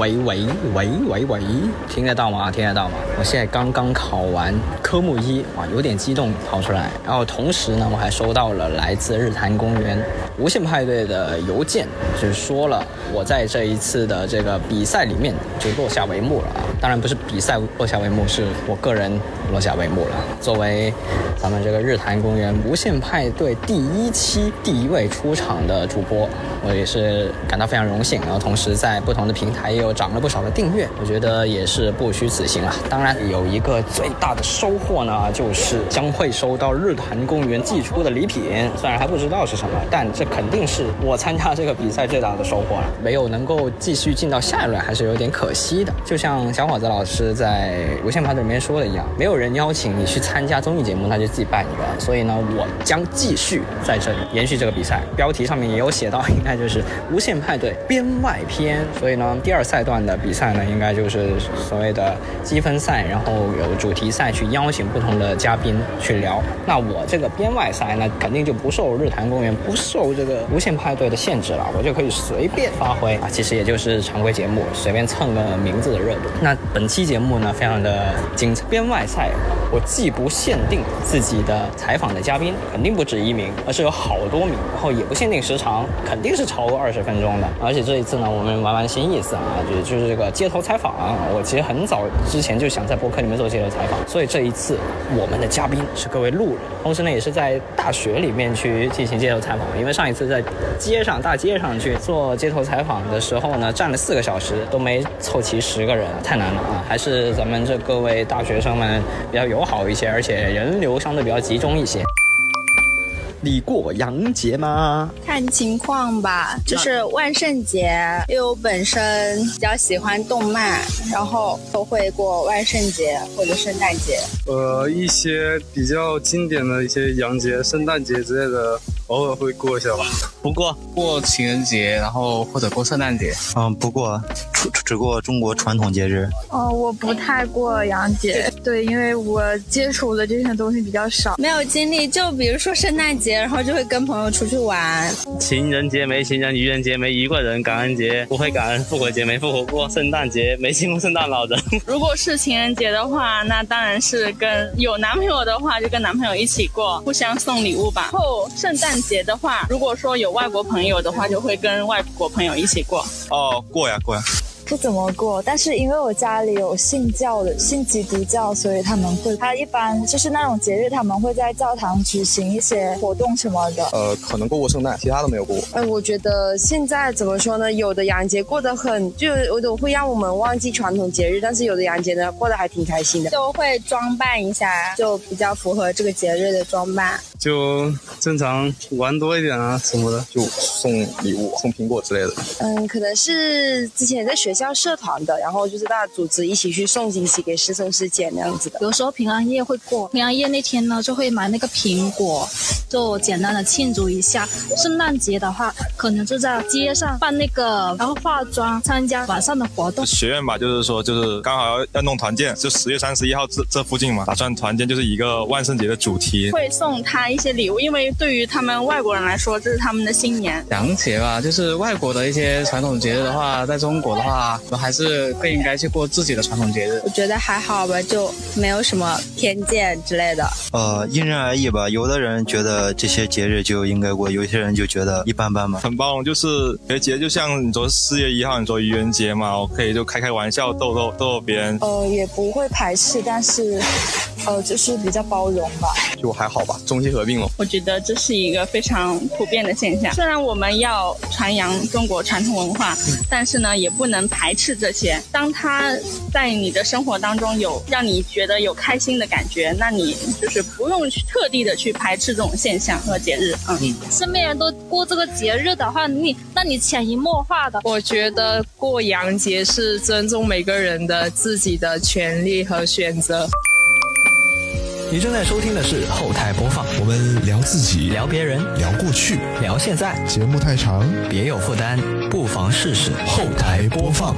喂喂喂喂喂，听得到吗？听得到吗？我现在刚刚考完科目一啊，有点激动跑出来。然后同时呢，我还收到了来自日坛公园无限派对的邮件，就是说了我在这一次的这个比赛里面就落下帷幕了啊。当然不是比赛落下帷幕，是我个人落下帷幕了。作为咱们这个日坛公园无限派对第一期第一位出场的主播，我也是感到非常荣幸。然后同时在不同的平台也有涨了不少的订阅，我觉得也是不虚此行啊。当然有一个最大的收获呢，就是将会收到日坛公园寄出的礼品，虽然还不知道是什么，但这肯定是我参加这个比赛最大的收获了。没有能够继续进到下一轮，还是有点可惜的。就像小伙子老师在无限派对里面说的一样，没有人邀请你去参加综艺节目，那就自己办一个。所以呢，我将继续在这里延续这个比赛。标题上面也有写到，应该就是无限派对编外篇。所以呢，第二赛段的比赛呢，应该就是所谓的积分赛，然后有主题赛去邀请不同的嘉宾去聊。那我这个编外赛呢，肯定就不受日坛公园、不受这个无限派对的限制了，我就可以随便发挥啊。其实也就是常规节目，随便蹭个名字的热度。那本期节目呢，非常的精彩。编外赛，Empire. 我既不限定自己的采访的嘉宾，肯定不止一名，而是有好多名，然后也不限定时长，肯定是超过二十分钟的。而且这一次呢，我们玩玩新意思啊，就就是这个街头采访。我其实很早之前就想在博客里面做街头采访，所以这一次我们的嘉宾是各位路人，同时呢也是在大学里面去进行街头采访。因为上一次在街上大街上去做街头采访的时候呢，站了四个小时都没凑齐十个人，太难了啊！还是咱们这各位大学生们比较友好一些，而且人流相对比较集中一些。你过洋节吗？看情况吧，就是万圣节，因为我本身比较喜欢动漫，然后都会过万圣节或者圣诞节。呃，一些比较经典的一些洋节、圣诞节之类的，偶尔会过一下吧。不过过情人节，然后或者过圣诞节。嗯，不过只只过中国传统节日。哦，我不太过洋节，对，因为我接触的这些东西比较少，没有经历。就比如说圣诞节，然后就会跟朋友出去玩。情人节没情人，愚人节没一个人，感恩节不会感恩，复活节没复活过，圣诞节没见过圣诞老人。如果是情人节的话，那当然是跟有男朋友的话，就跟男朋友一起过，互相送礼物吧。后圣诞节的话，如果说有外国朋友的话，就会跟外国朋友一起过。哦，过呀过呀。不怎么过，但是因为我家里有信教的，信基督教，所以他们会，他一般就是那种节日，他们会在教堂举行一些活动什么的。呃，可能过过圣诞，其他都没有过。呃，我觉得现在怎么说呢？有的洋节过得很，就有的会让我们忘记传统节日，但是有的洋节呢，过得还挺开心的。就会装扮一下，就比较符合这个节日的装扮。就正常玩多一点啊什么的，就送礼物、送苹果之类的。嗯，可能是之前在学校社团的，然后就是大家组织一起去送惊喜给师兄师姐那样子的。有时候平安夜会过，平安夜那天呢就会买那个苹果，就简单的庆祝一下。圣诞节的话，可能就在街上办那个，然后化妆参加晚上的活动。学院吧，就是说就是刚好要要弄团建，就十月三十一号这这附近嘛，打算团建就是一个万圣节的主题，会送他。一些礼物，因为对于他们外国人来说，这是他们的新年。洋节吧，就是外国的一些传统节日的话，在中国的话，我还是更应该去过自己的传统节日。我觉得还好吧，就没有什么偏见之类的。呃，因人而异吧。有的人觉得这些节日就应该过，有些人就觉得一般般嘛。很包容，就是有些节就像你说四月一号，你说愚人节嘛，我可以就开开玩笑，逗逗逗逗别人。呃，也不会排斥，但是呃，就是比较包容吧。就还好吧，中西合并了。我觉得这是一个非常普遍的现象。虽然我们要传扬中国传统文化，但是呢，也不能排斥这些。当他在你的生活当中有让你觉得有开心的感觉，那你就是不用去特地的去排斥这种现象和节日。嗯，身边人都过这个节日的话，你那你潜移默化的。我觉得过洋节是尊重每个人的自己的权利和选择。你正在收听的是后台播放，我们聊自己，聊别人，聊过去，聊现在。节目太长，别有负担，不妨试试后台播放。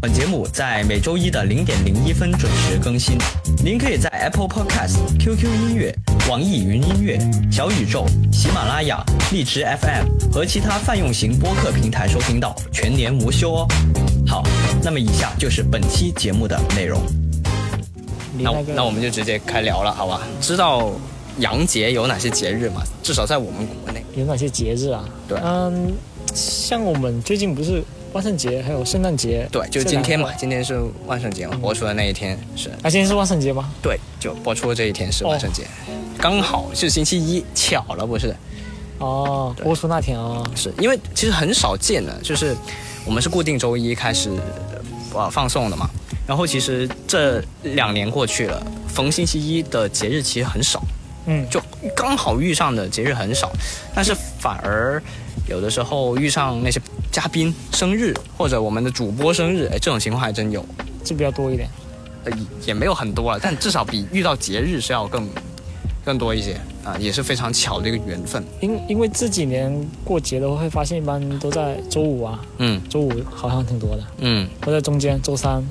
本节目在每周一的零点零一分准时更新，您可以在 Apple Podcast、QQ 音乐。网易云音乐、小宇宙、喜马拉雅、荔枝 FM 和其他泛用型播客平台收听到，全年无休哦。好，那么以下就是本期节目的内容。那那我们就直接开聊了，好吧？知道洋节有哪些节日吗？至少在我们国内有哪些节日啊？对，嗯，像我们最近不是万圣节还有圣诞节？对，就是今天嘛，今天是万圣节嘛，播出的那一天是。啊，今天是万圣节吗？对，就播出的这一天是万圣节，刚好是星期一，巧了不是？哦，播出那天啊，是因为其实很少见的，就是我们是固定周一开始呃放送的嘛。然后其实这两年过去了，逢星期一的节日其实很少，嗯，就刚好遇上的节日很少，但是反而有的时候遇上那些嘉宾生日或者我们的主播生日，哎，这种情况还真有，这比较多一点，呃，也没有很多了，但至少比遇到节日是要更更多一些啊，也是非常巧的一个缘分。因因为这几年过节的话，会发现一般都在周五啊，嗯，周五好像挺多的，嗯，都在中间周三。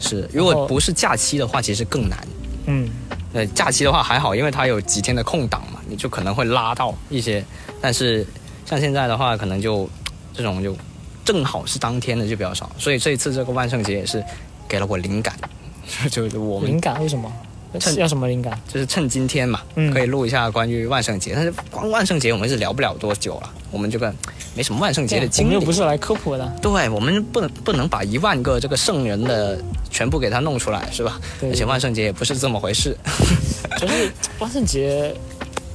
是，如果不是假期的话，其实更难。嗯，呃，假期的话还好，因为它有几天的空档嘛，你就可能会拉到一些。但是像现在的话，可能就这种就正好是当天的就比较少。所以这一次这个万圣节也是给了我灵感，就我们灵感为什么？趁要什么灵感？就是趁今天嘛，可以录一下关于万圣节。但是光万圣节我们是聊不了多久了，我们这个没什么万圣节的经历。我们又不是来科普的。对，我们不能不能把一万个这个圣人的全部给他弄出来，是吧？对。而且万圣节也不是这么回事。就是万圣节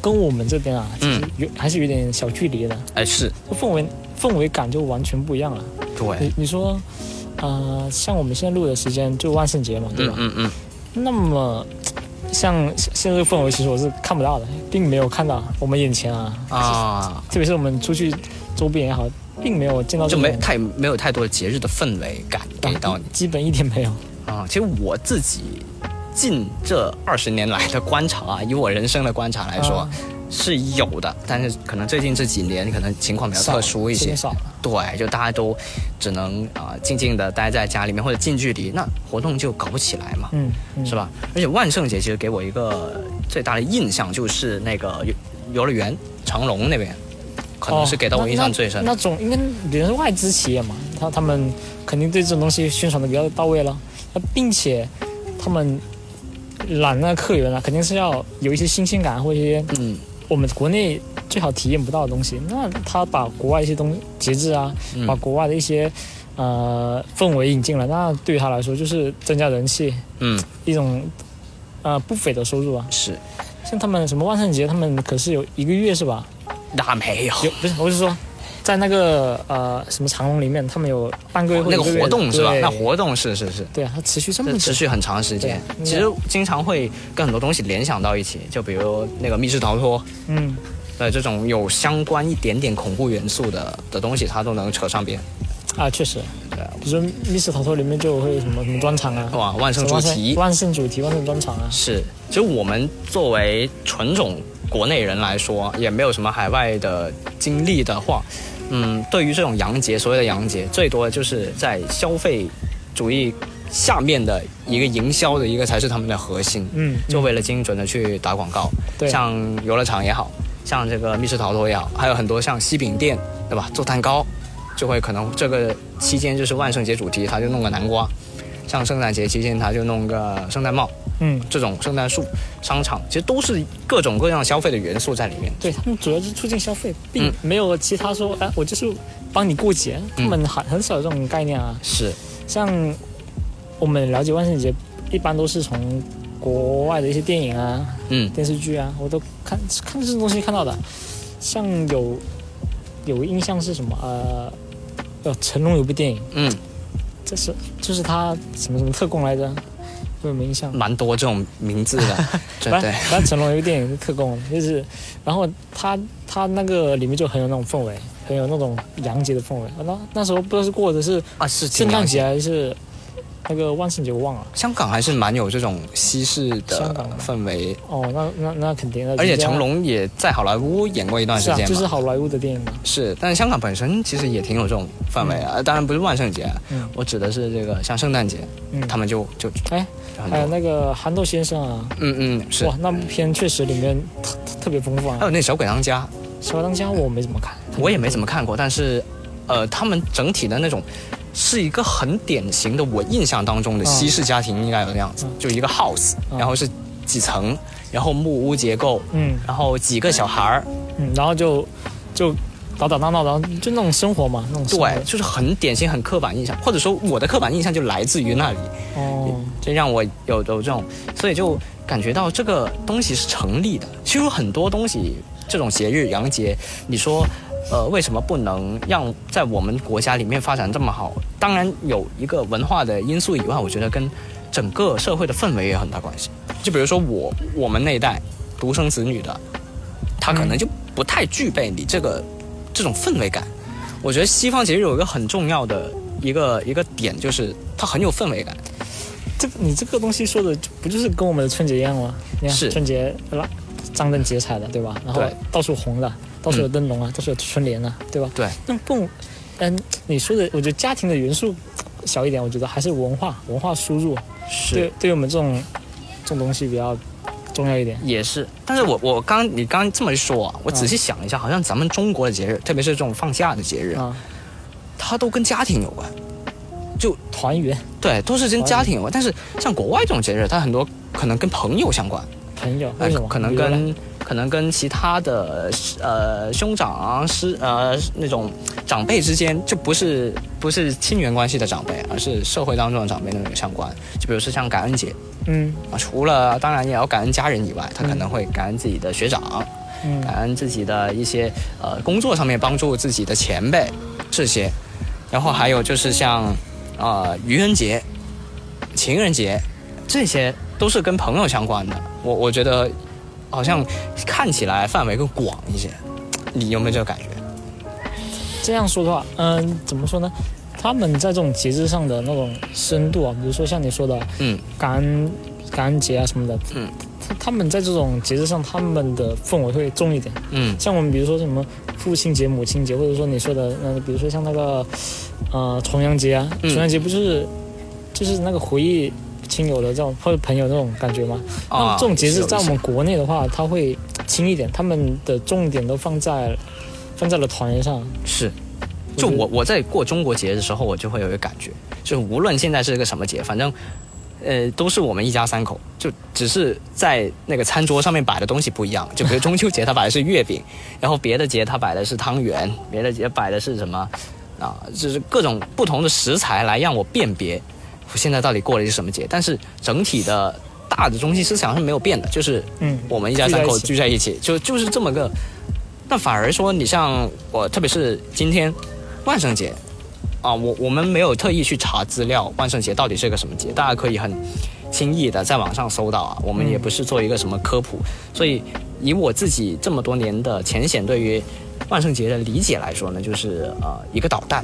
跟我们这边啊，其实，有还是有点小距离的。哎，是。氛围氛围感就完全不一样了。对。你你说，呃，像我们现在录的时间就万圣节嘛，对吧？嗯嗯。那么。像现在这个氛围，其实我是看不到的，并没有看到我们眼前啊啊，特别是我们出去周边也好，并没有见到就没太没有太多的节日的氛围感给到你，基本一点没有啊。其实我自己近这二十年来的观察啊，以我人生的观察来说。是有的，但是可能最近这几年可能情况比较特殊一些，对，就大家都只能啊静静的待在家里面或者近距离，那活动就搞不起来嘛，嗯，是吧？而且万圣节其实给我一个最大的印象就是那个游游乐园长隆那边，可能是给到我印象最深。那种应该也是外资企业嘛，他他们肯定对这种东西宣传的比较到位了，并且他们揽那客源啊，肯定是要有一些新鲜感或一些嗯。我们国内最好体验不到的东西，那他把国外一些东节日啊，把国外的一些呃氛围引进来，那对于他来说就是增加人气，嗯，一种呃不菲的收入啊。是，像他们什么万圣节，他们可是有一个月是吧？那没有，有不是，我是说。在那个呃什么长隆里面，他们有半个月那个活动是吧？那活动是是是，对啊，它持续这么持续很长时间。其实经常会跟很多东西联想到一起，就比如那个密室逃脱，嗯，对这种有相关一点点恐怖元素的的东西，它都能扯上边。啊，确实，对啊，比如说密室逃脱里面就会什么什么专场啊，哇，万圣主题，万圣主题，万圣专场啊。是，其实我们作为纯种国内人来说，也没有什么海外的经历的话。嗯，对于这种洋节，所谓的洋节，最多的就是在消费主义下面的一个营销的一个才是他们的核心。嗯，就为了精准的去打广告。对，像游乐场也好，像这个密室逃脱也好，还有很多像西饼店，对吧？做蛋糕，就会可能这个期间就是万圣节主题，他就弄个南瓜；像圣诞节期间，他就弄个圣诞帽。嗯，这种圣诞树、商场其实都是各种各样消费的元素在里面。对他们主要是促进消费，并没有其他说，哎，我就是帮你过节。他们很很少有这种概念啊。是，像我们了解万圣节，一般都是从国外的一些电影啊、嗯电视剧啊，我都看看这种东西看到的。像有有印象是什么？呃，呃，成龙有部电影，嗯，这是就是他什么什么特工来着？有没印象？蛮多这种名字的，对对。反正成龙有个电影是特工，就是，然后他他那个里面就很有那种氛围，很有那种洋节的氛围。那那时候不知道是过的是啊是圣诞节还是那个万圣节我忘了。香港还是蛮有这种西式的氛围，哦，那那那肯定的。而且成龙也在好莱坞演过一段时是啊，间。就是好莱坞的电影嘛。是，但是香港本身其实也挺有这种氛围啊。当然不是万圣节，嗯我指的是这个像圣诞节，嗯他们就就哎，还有那个憨豆先生啊，嗯嗯是哇，那部片确实里面特特别丰富啊。还有那小鬼当家，小鬼当家我没怎么看，我也没怎么看过，但是呃，他们整体的那种。是一个很典型的，我印象当中的西式家庭应该有的样子，就一个 house，、然后是几层，然后木屋结构，嗯，然后几个小孩儿，嗯，然后就就打打闹闹，然后就那种生活嘛，那种对，就是很典型、很刻板印象，或者说我的刻板印象就来自于那里，哦，这让我有有这种，所以就感觉到这个东西是成立的。其实很多东西，这种节日、洋节，你说。呃，为什么不能让在我们国家里面发展这么好？当然有一个文化的因素以外，我觉得跟整个社会的氛围也有很大关系。就比如说我我们那一代独生子女的，他可能就不太具备你这个这种氛围感。我觉得西方其实有一个很重要的一个一个点，就是它很有氛围感。这你这个东西说的不就是跟我们的春节一样吗？你看是春节啦，张灯结彩的，对吧？然后到处红的，到处有灯笼啊，到处有春联啊，对吧？对。那不，嗯，你说的，我觉得家庭的元素小一点，我觉得还是文化文化输入，是对对于我们这种这种东西比较重要一点。也是，但是我我刚你刚这么一说啊，我仔细想一下，好像咱们中国的节日，特别是这种放假的节日，啊，它都跟家庭有关，就团圆，对，都是跟家庭有关。但是像国外这种节日，它很多可能跟朋友相关，朋友呃为什么？可能跟可能跟其他的呃兄长啊师呃那种长辈之间，就不是不是亲缘关系的长辈，而是社会当中的长辈那种相关。就比如说像感恩节嗯啊，除了当然也要感恩家人以外，他可能会感恩自己的学长。嗯感恩自己的一些呃工作上面帮助自己的前辈这些，然后还有就是像啊、呃愚人节、情人节，这些都是跟朋友相关的。我我觉得好像看起来范围更广一些，你有没有这个感觉？这样说的话，嗯，怎么说呢？他们在这种节日上的那种深度啊，比如说像你说的，嗯，感恩感恩节啊什么的，嗯，他他们在这种节日上，他们的氛围会重一点。嗯像我们比如说什么父亲节、母亲节，或者说你说的那个，比如说像那个呃重阳节啊，嗯重阳节不就是就是那个回忆亲友的这种或者朋友那种感觉吗？啊那这种节日在我们国内的话，它会轻一点，他们的重点都放在放在了团圆上。是，就我我在过中国节的时候，我就会有一个感觉，就无论现在是个什么节，反正。呃，都是我们一家三口，就只是在那个餐桌上面摆的东西不一样。就比如 中秋节，他摆的是月饼，然后别的节他摆的是汤圆，别的节摆的是什么啊？就是各种不同的食材来让我辨别我现在到底过了一个什么节。但是整体的大的中心思想是没有变的，就是嗯我们一家三口聚聚在一起，就就是这么个。那反而说，你像我，特别是今天万圣节啊，我我们没有特意去查资料，万圣节到底是个什么节，大家可以很轻易的在网上搜到啊。我们也不是做一个什么科普，所以以我自己这么多年的浅显对于万圣节的理解来说呢，就是呃一个导弹，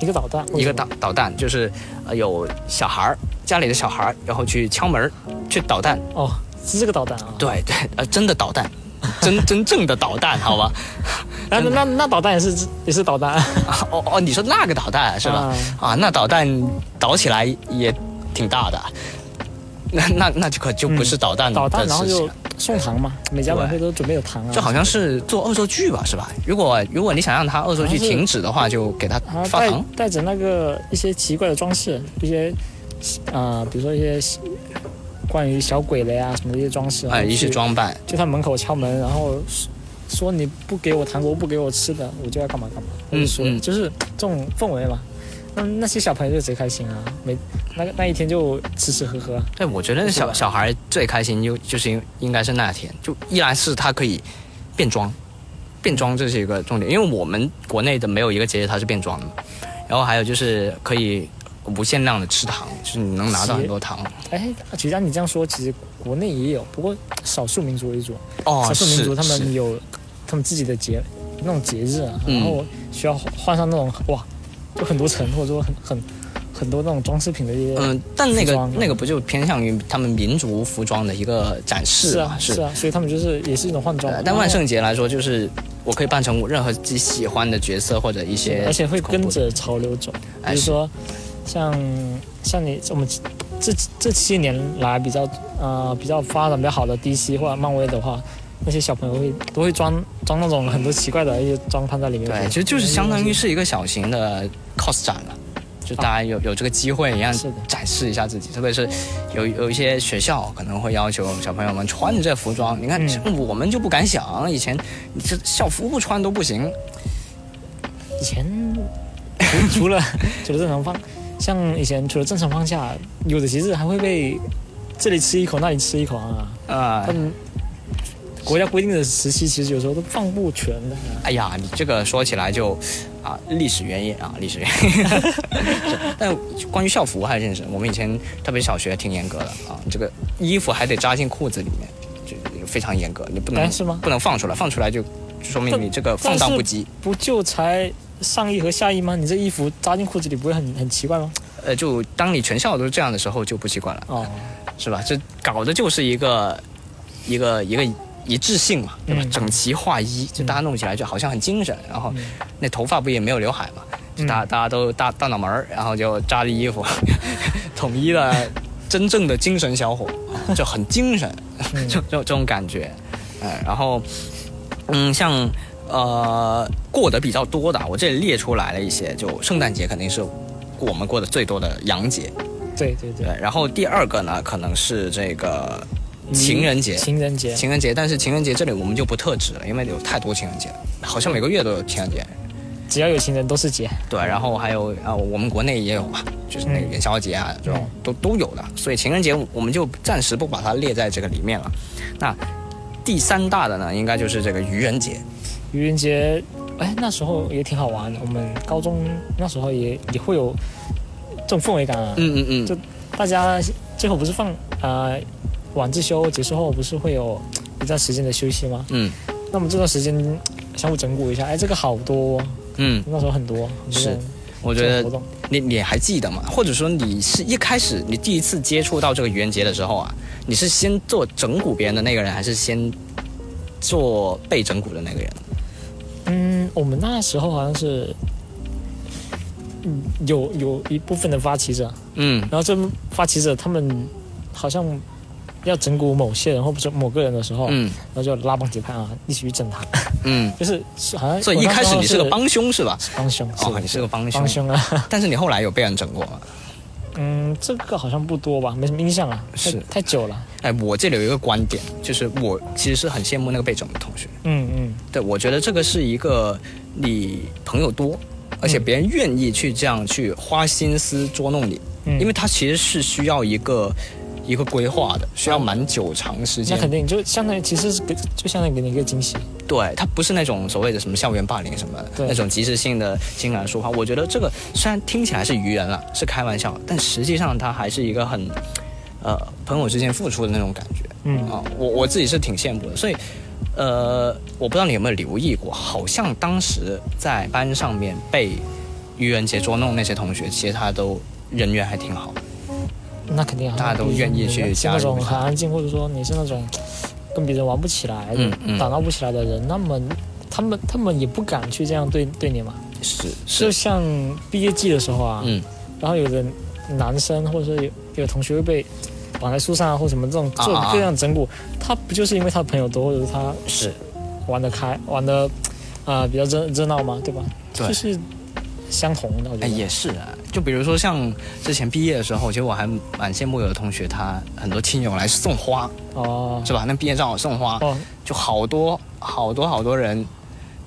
一个导弹，一个导导弹，就是呃有小孩儿家里的小孩儿，然后去敲门去导弹，哦，是这个导弹啊。对对，呃真的导弹，真真正的导弹，好吧？那那那导弹也是也是导弹。哦哦，你说那个导弹是吧？啊，那导弹导起来也挺大的，那那那就可就不是导弹的导弹，事情然后就送糖嘛，每家晚会都准备有糖啊。这好像是做恶作剧吧，是吧？如果如果你想让他恶作剧停止的话，就给他发糖。带着那个一些奇怪的装饰，一些啊、呃比如说一些关于小鬼的呀什么的一些装饰，哎，一些装扮，就他门口敲门，然后说说你不给我糖果，不给我吃的，我就要干嘛干嘛，或者说、嗯就是这种氛围嘛。那那些小朋友就贼开心啊，每那个那一天就吃吃喝喝。对，我觉得小小孩最开心就就是应应该是那天，就一来是他可以变装，变装这是一个重点，因为我们国内的没有一个节日它是变装的，然后还有就是可以无限量的吃糖，就是你能拿到很多糖。哎，其实按你这样说，其实国内也有，不过少数民族为主。哦少数民族他们有他们自己的节那种节日啊，嗯然后需要换上那种哇，就很多层或者说很很很多那种装饰品的一些嗯，但那个那个不就偏向于他们民族服装的一个展示嘛？是啊是啊，所以他们就是也是一种换装呃。但万圣节来说，就是我可以扮成我任何自己喜欢的角色或者一些，而且会跟着潮流走，比哎如说像像你我们这这七年来比较呃比较发展比较好的 DC 或者漫威的话，那些小朋友会都会装装那种很多奇怪的一些装扮在里面。对，其实就是相当于是一个小型的 cos 展了。就大家有有这个机会一样展示一下自己，特别是有有一些学校可能会要求小朋友们穿着这服装。你看，我们就不敢想，以前你这校服不穿都不行。以前除 除了除了正常放，像以前除了正常放假，有的其实还会被这里吃一口那里吃一口啊。啊、嗯，国家规定的时期其实有时候都放不全的。哎呀，你这个说起来就啊，历史原因啊，历史原因。但关于校服还认识，我们以前特别小学挺严格的啊，这个衣服还得扎进裤子里面，就非常严格，你不能哎是吗不能放出来，放出来就就说明你这个放荡不羁。不就才上衣和下衣吗？你这衣服扎进裤子里不会很很奇怪吗？呃，就当你全校都是这样的时候，就不奇怪了，哦，是吧？这搞的就是一个一个一个一致性嘛，对吧？嗯整齐划一，就大家弄起来就好像很精神，然后那头发不也没有刘海嘛，就大家大家都大大脑门儿，然后就扎着衣服，统一的 真正的精神小伙，就很精神，就就这种感觉，哎，然后嗯，像呃过得比较多的，我这里列出来了一些，就圣诞节肯定是我们过得最多的洋节，对对对，对，然后第二个呢，可能是这个情人节，情人节，情人节，但是情人节这里我们就不特指了，因为有太多情人节了，好像每个月都有情人节。只要有情人都是节。对，然后还有啊，我们国内也有嘛，就是那个元宵节啊，这种都都有的，所以情人节我们就暂时不把它列在这个里面了。那第三大的呢，应该就是这个愚人节。愚人节，哎，那时候也挺好玩的。我们高中那时候也也会有这种氛围感啊。嗯嗯嗯。就大家最后不是放呃晚自修结束后不是会有一段时间的休息吗？嗯。那么这段时间相互整蛊一下，哎，这个好多、哦。嗯。那时候很多。很多是。我觉得你你还记得吗？或者说你是一开始你第一次接触到这个愚人节的时候啊，你是先做整蛊别人的那个人，还是先做被整蛊的那个人？嗯，我们那时候好像是，嗯，有有一部分的发起者，嗯，然后这发起者他们好像要整蛊某些人或者是某个人的时候，嗯，然后就拉帮结派啊，一起去整他，嗯，就是是好像所以一开始你是个帮凶是吧？帮凶，哦，你是个帮凶，帮凶啊！但是你后来有被人整过吗？嗯，这个好像不多吧，没什么印象啊，是太久了。哎，我这里有一个观点，就是我其实是很羡慕那个被整的同学。嗯嗯，对，我觉得这个是一个你朋友多，而且别人愿意去这样去花心思捉弄你，嗯因为他其实是需要一个一个规划的，需要蛮久长时间。那肯定就相当于其实是给就相当于给你一个惊喜。对，它不是那种所谓的什么校园霸凌什么对那种即时性的情感抒发。我觉得这个虽然听起来是愚人了，是开玩笑，但实际上它还是一个很呃朋友之间付出的那种感觉。嗯啊，我我自己是挺羡慕的。所以呃，我不知道你有没有留意过，好像当时在班上面被愚人节捉弄那些同学，其实他都人缘还挺好。那肯定啊，大家都愿意去是那种很安静，或者说你是那种跟别人玩不起来、嗯嗯打闹不起来的人，那么他们他们也不敢去这样对对你嘛。是，就像毕业季的时候啊，嗯，然后有的男生或者是有有同学会被绑在树上啊，或什么这种啊啊啊做这样整蛊，他不就是因为他朋友多，或者是他是玩得开，玩的啊、呃比较热热闹嘛，对吧？对就是相同的，我觉哎，得。也是啊。就比如说像之前毕业的时候，其实我还蛮羡慕有的同学，他很多亲友来送花，哦，是吧？那毕业照送花，哦，就好多好多好多人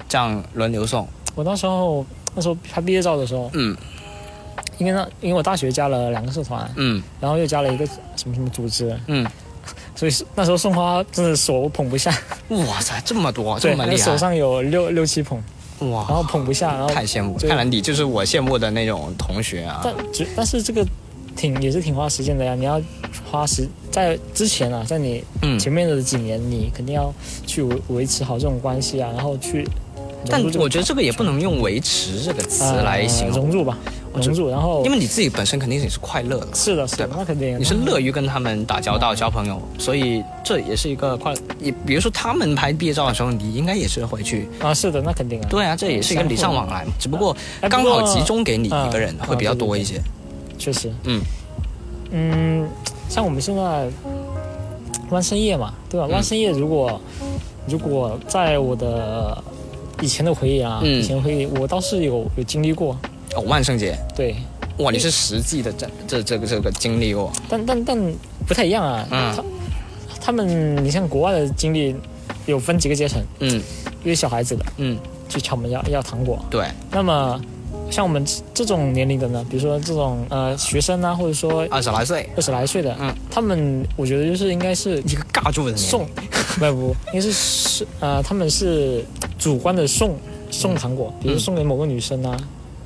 这样轮流送。我那时候那时候拍毕业照的时候，嗯，因为那因为我大学加了两个社团，嗯，然后又加了一个什么什么组织，嗯，所以那时候送花真的手捧不下，哇塞，这么多，这么厉害，那手上有六六七捧，哇，然后捧不下，然后太羡慕看来你就是我羡慕的那种同学啊。但只但是这个挺也是挺花时间的呀，你要花时在之前啊，在你嗯前面的几年，你肯定要去维维持好这种关系啊，然后去但我觉得这个也不能用“维持”这个词来形容。呃融入吧。融入，然后因为你自己本身肯定也是快乐的，是的，是的，那肯定你是乐于跟他们打交道、交朋友，所以这也是一个快。你比如说他们拍毕业照的时候，你应该也是回去啊，是的，那肯定啊。对啊，这也是一个礼尚往来，只不过刚好集中给你一个人会比较多一些。确实，嗯嗯，像我们现在万圣夜嘛，对吧？万圣夜如果如果在我的以前的回忆啊，以前回忆我倒是有有经历过。哦，万圣节。对。哇，你是实际的这这这个这个经历过。但但但不太一样啊。嗯。他他们，你像国外的经历，有分几个阶层。嗯。约小孩子的。嗯。去敲门要要糖果。对。那么。像我们这种年龄的呢，比如说这种呃学生啊，或者说二十来岁、二十来岁的，嗯，他们我觉得就是应该是一个尬住的送，不不，应该是是呃他们是主观的送送糖果，比如送给某个女生啊，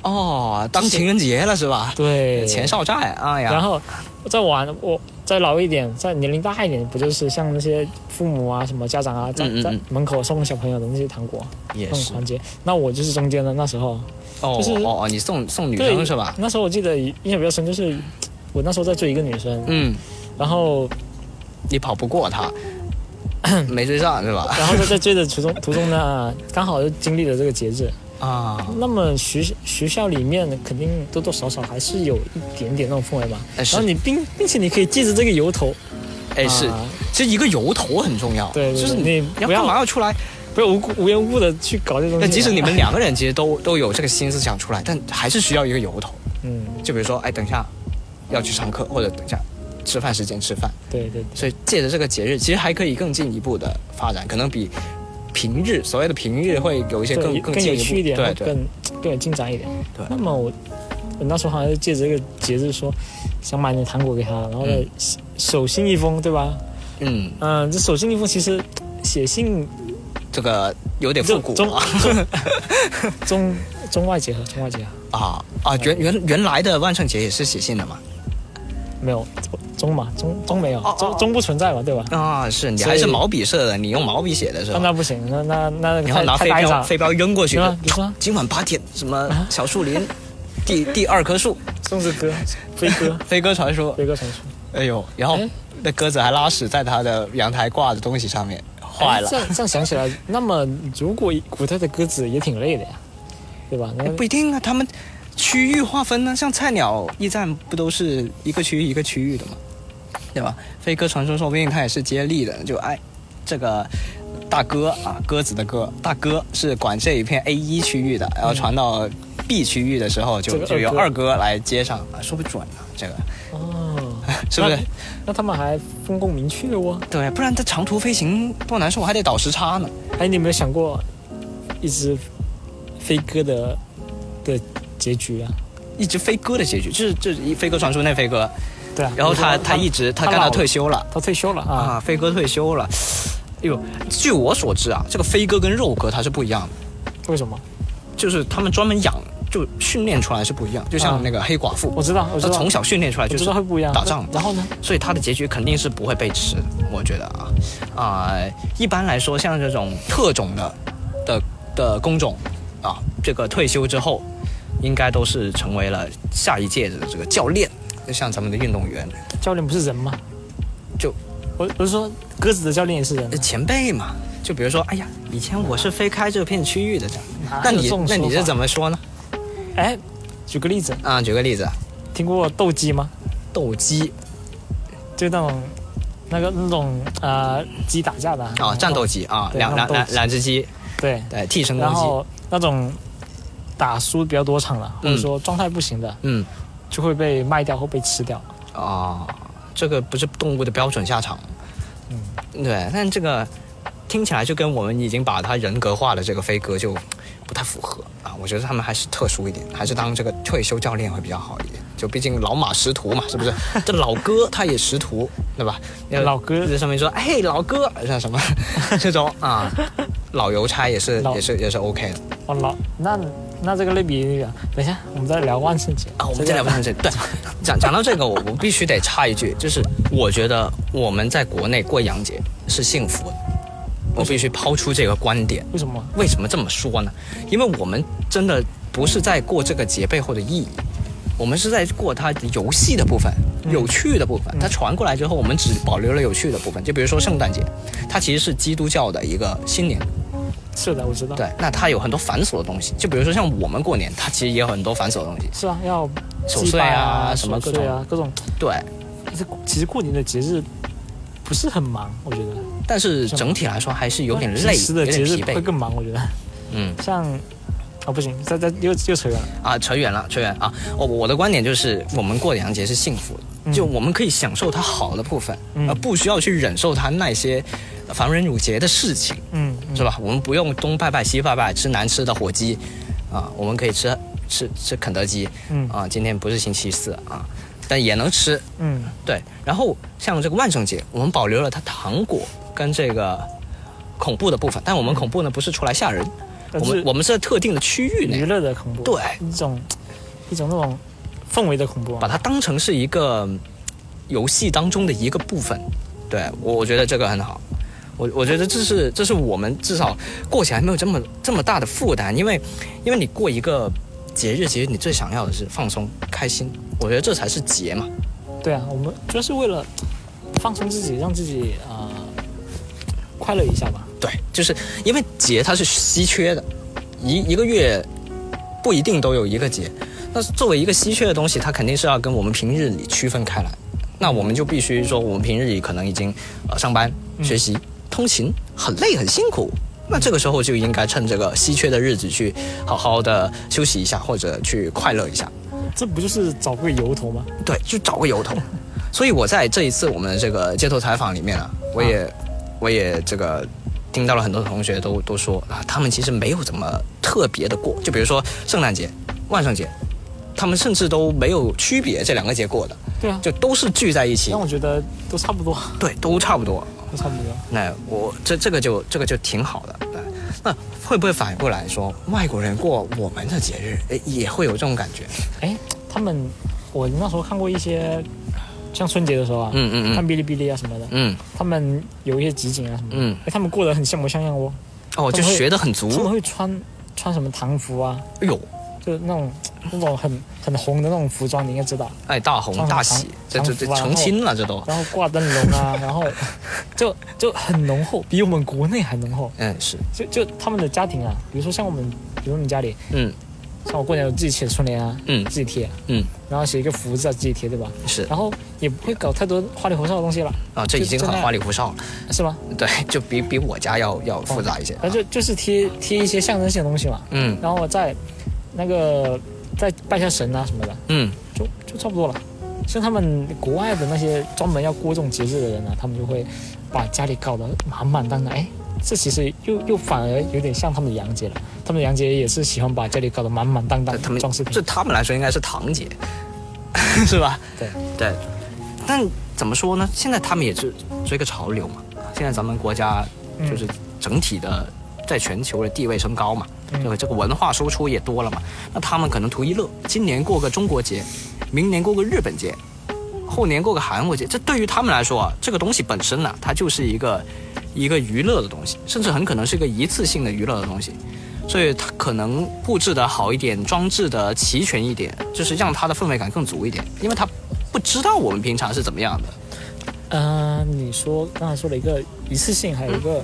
哦，当情人节了是吧？对，钱少债，哎呀，然后再晚我再老一点，再年龄大一点，不就是像那些父母啊、什么家长啊，在在门口送小朋友的那些糖果，也是环节，那我就是中间的那时候。哦哦哦，你送送女生是吧？那时候我记得印象比较深，就是我那时候在追一个女生，嗯，然后你跑不过她，没追上是吧？然后在在追的途中途中呢，刚好就经历了这个节日啊。那么学学校里面肯定多多少少还是有一点点那种氛围吧。然后你并并且你可以借着这个由头，哎是，其实一个由头很重要，对，就是你要干嘛要出来？不要无故无缘无故的去搞这种。那即使你们两个人其实都都有这个心思想出来，但还是需要一个由头。嗯，就比如说，哎，等一下要去上课，或者等一下吃饭时间吃饭。对对。所以借着这个节日，其实还可以更进一步的发展，可能比平日所谓的平日会有一些更更有趣一点，对对，更更有进展一点。对。那么我我那时候好像是借着这个节日说想买点糖果给他，然后呢手信一封，对吧？嗯嗯，这手信一封其实写信。这个有点复古啊，中 中外结合，中外结合啊啊！原原原来的万圣节也是写信的嘛？没有中嘛，中中没有，中中不存在嘛，对吧？啊，是你还是毛笔设的，你用毛笔写的是吧？那不行，那那那你要拿飞镖飞镖扔过去，你说今晚八点什么小树林 第第二棵树，送这歌飞鸽飞鸽传说，飞鸽传说。哎呦，然后那鸽子还拉屎在他的阳台挂的东西上面。坏了，这样这样想起来，那么如果古代的鸽子也挺累的呀，对吧？那不一定啊，他们区域划分呢，像菜鸟驿站不都是一个区域一个区域的吗？对吧？飞鸽传书说不定它也是接力的，就哎，这个大哥啊，鸽子的鸽，大哥是管这一片 A 一区域的，然后传到 B 区域的时候，就就由二哥来接上，说不准啊，这个。哦，是不是？那他们还分工明确哦。对，不然这长途飞行多难受，还得倒时差呢。哎，你有没有想过，一只飞鸽的的结局啊？一只飞鸽的结局，就是就是一飞鸽传说那飞鸽。对啊。然后他他一直他干到退休了，他退休了啊，飞哥退休了。哎呦，据我所知啊，这个飞哥跟肉哥他是不一样的。为什么？就是他们专门养。就训练出来是不一样，就像那个黑寡妇，我知道，我知道，从小训练出来就是会不一样，打仗。然后呢？所以他的结局肯定是不会被吃，我觉得啊啊，一般来说像这种特种的的的工种啊，这个退休之后，应该都是成为了下一届的这个教练，就像咱们的运动员。教练不是人吗？就我我是说鸽子的教练也是人，前辈嘛。就比如说，哎呀，以前我是飞开这片区域的这样，那你那你是怎么说呢？哎，举个例子。啊，举个例子，听过斗鸡吗？斗鸡，就那种那个那种呃鸡打架的啊，战斗机啊，两两两两只鸡，对。对，替身然后那种打输比较多场了，或者说状态不行的，嗯，就会被卖掉或被吃掉。啊，这个不是动物的标准下场。嗯，对，但这个听起来就跟我们已经把它人格化的这个飞哥就。不太符合啊，我觉得他们还是特殊一点，还是当这个退休教练会比较好一点。就毕竟老马识途嘛，是不是？这老哥他也识途，对吧？老哥在上面说，哎，老哥像什么 这种啊，老邮差也是也是也是 OK 的。哦，老那那这个类比，等一下我们再聊万圣节啊，我们再聊万圣节。对，讲讲到这个，我我必须得插一句，就是我觉得我们在国内过洋节是幸福的。我必须抛出这个观点。为什么？为什么这么说呢？因为我们真的不是在过这个节背后的意义，我们是在过它游戏的部分、有趣的部分。它传过来之后，我们只保留了有趣的部分。就比如说圣诞节，它其实是基督教的一个新年。是的，我知道。对，那它有很多繁琐的东西，就比如说像我们过年，它其实也有很多繁琐的东西。是啊，要守岁啊，什么各种啊，各种。对，这其实过年的节日不是很忙，我觉得。但是整体来说还是有点累，的节日会更忙，我觉得。嗯，像。哦，不行，再再又又扯远了啊！扯远了，扯远啊！我我的观点就是，我们过洋节是幸福的，就我们可以享受它好的部分，而不需要去忍受它那些繁文缛节的事情，嗯，是吧？我们不用东拜拜西拜拜，吃难吃的火鸡，啊，我们可以吃吃吃肯德基，嗯啊，今天不是星期四啊，但也能吃，嗯，对。然后像这个万圣节，我们保留了它糖果跟这个恐怖的部分，但我们恐怖呢不是出来吓人。我们我们是在特定的区域内娱乐的恐怖，对一种一种那种氛围的恐怖，把它当成是一个游戏当中的一个部分。对我我觉得这个很好，我我觉得这是这是我们至少过起来没有这么这么大的负担，因为因为你过一个节日，其实你最想要的是放松开心，我觉得这才是节嘛。对啊，我们主要是为了放松自己，让自己啊快乐一下吧。对，就是因为节它是稀缺的，一一个月不一定都有一个节。那作为一个稀缺的东西，它肯定是要跟我们平日里区分开来。那我们就必须说，我们平日里可能已经呃上班、学习、通勤很累很辛苦，那这个时候就应该趁这个稀缺的日子去好好的休息一下，或者去快乐一下。这不就是找个由头吗？对，就找个由头。所以我在这一次我们这个街头采访里面啊，我也我也这个。听到了很多同学都都说啊，他们其实没有怎么特别的过，就比如说圣诞节、万圣节，他们甚至都没有区别这两个节过的。对啊，就都是聚在一起。那我觉得都差不多。对，都差不多，都差不多。那我这这个就这个就挺好的。那会不会反过来说，外国人过我们的节日，哎，也会有这种感觉？哎，他们，我那时候看过一些。像春节的时候啊，嗯嗯嗯，看哔哩哔哩啊什么的，嗯，他们有一些集锦啊什么的，嗯，哎，他们过得很像模像样哦，哦，就学得很足，他们会穿穿什么唐服啊，哎呦，就那种那种很很红的那种服装，你应该知道，哎，大红大喜，这这这成亲了这都，然后挂灯笼啊，然后就就很浓厚，比我们国内还浓厚，嗯是，就就他们的家庭啊，比如说像我们，比如我们家里，嗯。像我过年我自己写春联啊，嗯，自己贴，嗯，然后写一个福字啊，自己贴，对吧？是，然后也不会搞太多花里胡哨的东西了。啊，这已经很花里胡哨了，是吗？对，就比比我家要要复杂一些。那就就是贴贴一些象征性的东西嘛，嗯，然后我在那个再拜下神啊什么的，嗯，就就差不多了。像他们国外的那些专门要过这种节日的人呢，他们就会把家里搞得满满当当，哎。这其实又又反而有点像他们的洋节了，他们的洋节也是喜欢把家里搞得满满当当，他们装饰品。这他们来说应该是堂节，是吧？对对。但怎么说呢？现在他们也是追个潮流嘛。现在咱们国家就是整体的在全球的地位升高嘛，对这个文化输出也多了嘛。那他们可能图一乐，今年过个中国节，明年过个日本节，后年过个韩国节。这对于他们来说啊，这个东西本身呢，它就是一个。一个娱乐的东西，甚至很可能是一个一次性的娱乐的东西，所以它可能布置的好一点，装置的齐全一点，就是让它的氛围感更足一点，因为他不知道我们平常是怎么样的。嗯，你说刚才说了一个一次性，还有一个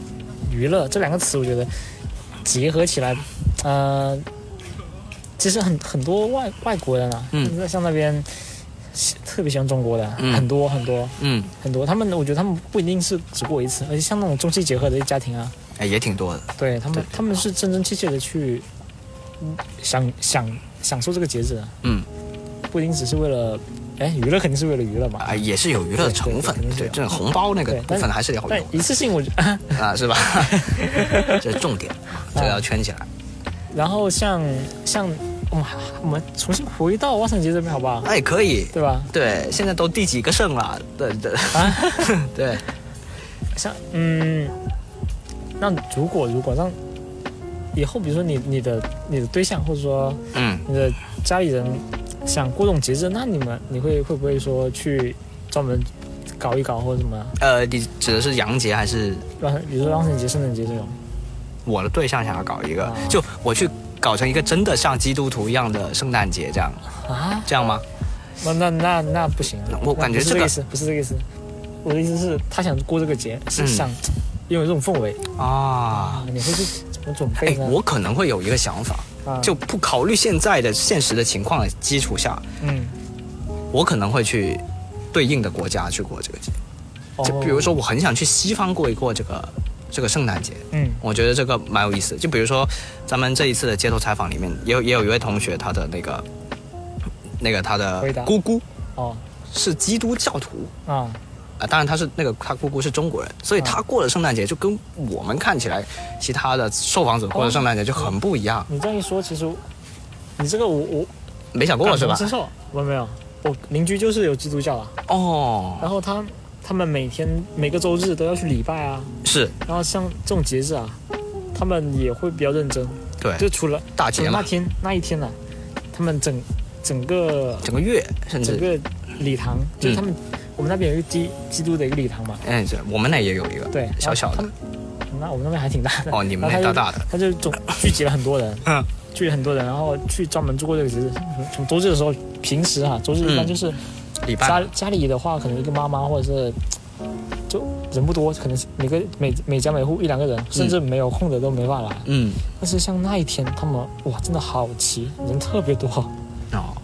娱乐这两个词，我觉得结合起来，呃，其实很很多外外国人啊，嗯，像那边。特别喜欢中国的很多很多，嗯，很多。他们我觉得他们不一定是只过一次，而且像那种中西结合的家庭啊，哎，也挺多的。对他们，他们是真真切切的去享享享受这个节日的。嗯，不一定只是为了，哎，娱乐肯定是为了娱乐嘛。啊，也是有娱乐的成分。对，这种红包那个部分还是要有。但一次性我觉 啊，是吧？这是重点，这个要圈起来。然后像像。我们我们重新回到万圣节这边好不好？哎，可以，对吧？对，现在都第几个胜了？对对啊，对。像嗯，那如果如果让以后，比如说你你的你的对象，或者说嗯你的家里人想过这种节日，那你们你会会不会说去专门搞一搞或者什么？呃，你指的是洋节还是？比如说万圣节、圣诞节这种？我的对象想要搞一个，就我去。搞成一个真的像基督徒一样的圣诞节这样啊？这样吗？那那那那不行，我感觉这个不是这个意思，不是这个意思。我的意思是，他想过这个节，是嗯想拥有这种氛围啊。你会去怎么准备哎呢？，我可能会有一个想法，啊就不考虑现在的现实的情况的基础下，嗯，我可能会去对应的国家去过这个节。哦。就比如说，我很想去西方过一过这个这个圣诞节。嗯。我觉得这个蛮有意思的。就比如说，咱们这一次的街头采访里面，也有也有一位同学，他的那个那个他的姑姑哦。是基督教徒。啊啊，当然他是那个他姑姑是中国人，所以他过的圣诞节就跟我们看起来其他的受访者过的圣诞节就很不一样。你这样一说，其实你这个我我没想过是吧感同？身受，我没有，我邻居就是有基督教啊，哦，然后他他们每天每个周日都要去礼拜啊，是然后像这种节日啊，他们也会比较认真。对就除了大节嘛那天那一天呢、他们整整个整个月甚至整个礼堂，就是他们、我们那边有一个基基督的一个礼堂嘛，哎，这我们那也有一个对，小小的那我们那边还挺大的。哦你们那大大的他就总聚集了很多人，嗯，聚集很多人，然后去专门做过这个节日。从周日的时候，平时哈、周日一般嗯就是礼拜家家里的话，可能一个妈妈或者是就人不多，可能是每个每每家每户一两个人，甚至没有空的都没法来。嗯，但是像那一天，他们哇，真的好齐，人特别多。哦，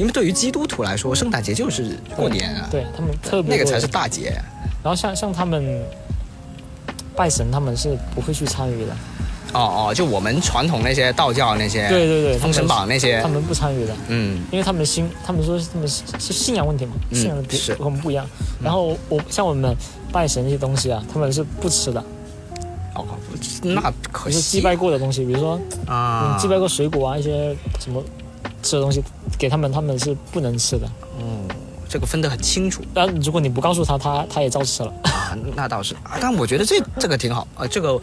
因为对于基督徒来说，圣诞节就是过年啊，对他们特别那个才是大节。然后像像他们拜神，他们是不会去参与的。哦哦，就我们传统那些道教那些，对对对，封神榜那些他，们不参与的。嗯，因为他们信，他们说他们是是信仰问题嘛，嗯信仰是和我们不一样。然后我像我们拜神那些东西啊，他们是不吃的。哦，那可就是祭拜过的东西，比如说啊你祭拜过水果啊，一些什么吃的东西给他们，他们是不能吃的。嗯，这个分得很清楚但如果你不告诉他，他他也照吃了。啊，那倒是啊，但我觉得这这个挺好啊，这个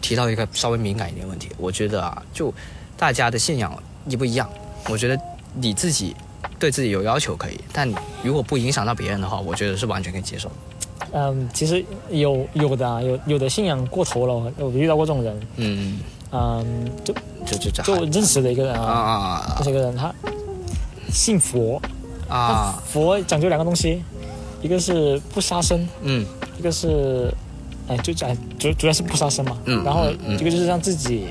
提到一个稍微敏感一点问题，我觉得啊，就大家的信仰一不一样，我觉得你自己对自己有要求可以，但如果不影响到别人的话，我觉得是完全可以接受。嗯，其实有有的啊，有有的信仰过头了，我我遇到过这种人。嗯，嗯，就这这这就我认识的一个人啊啊，识一个人，他信佛，啊，佛讲究两个东西，一个是不杀生，嗯。一个是，哎，就讲主主要是不杀生嘛，嗯然后一个就是让自己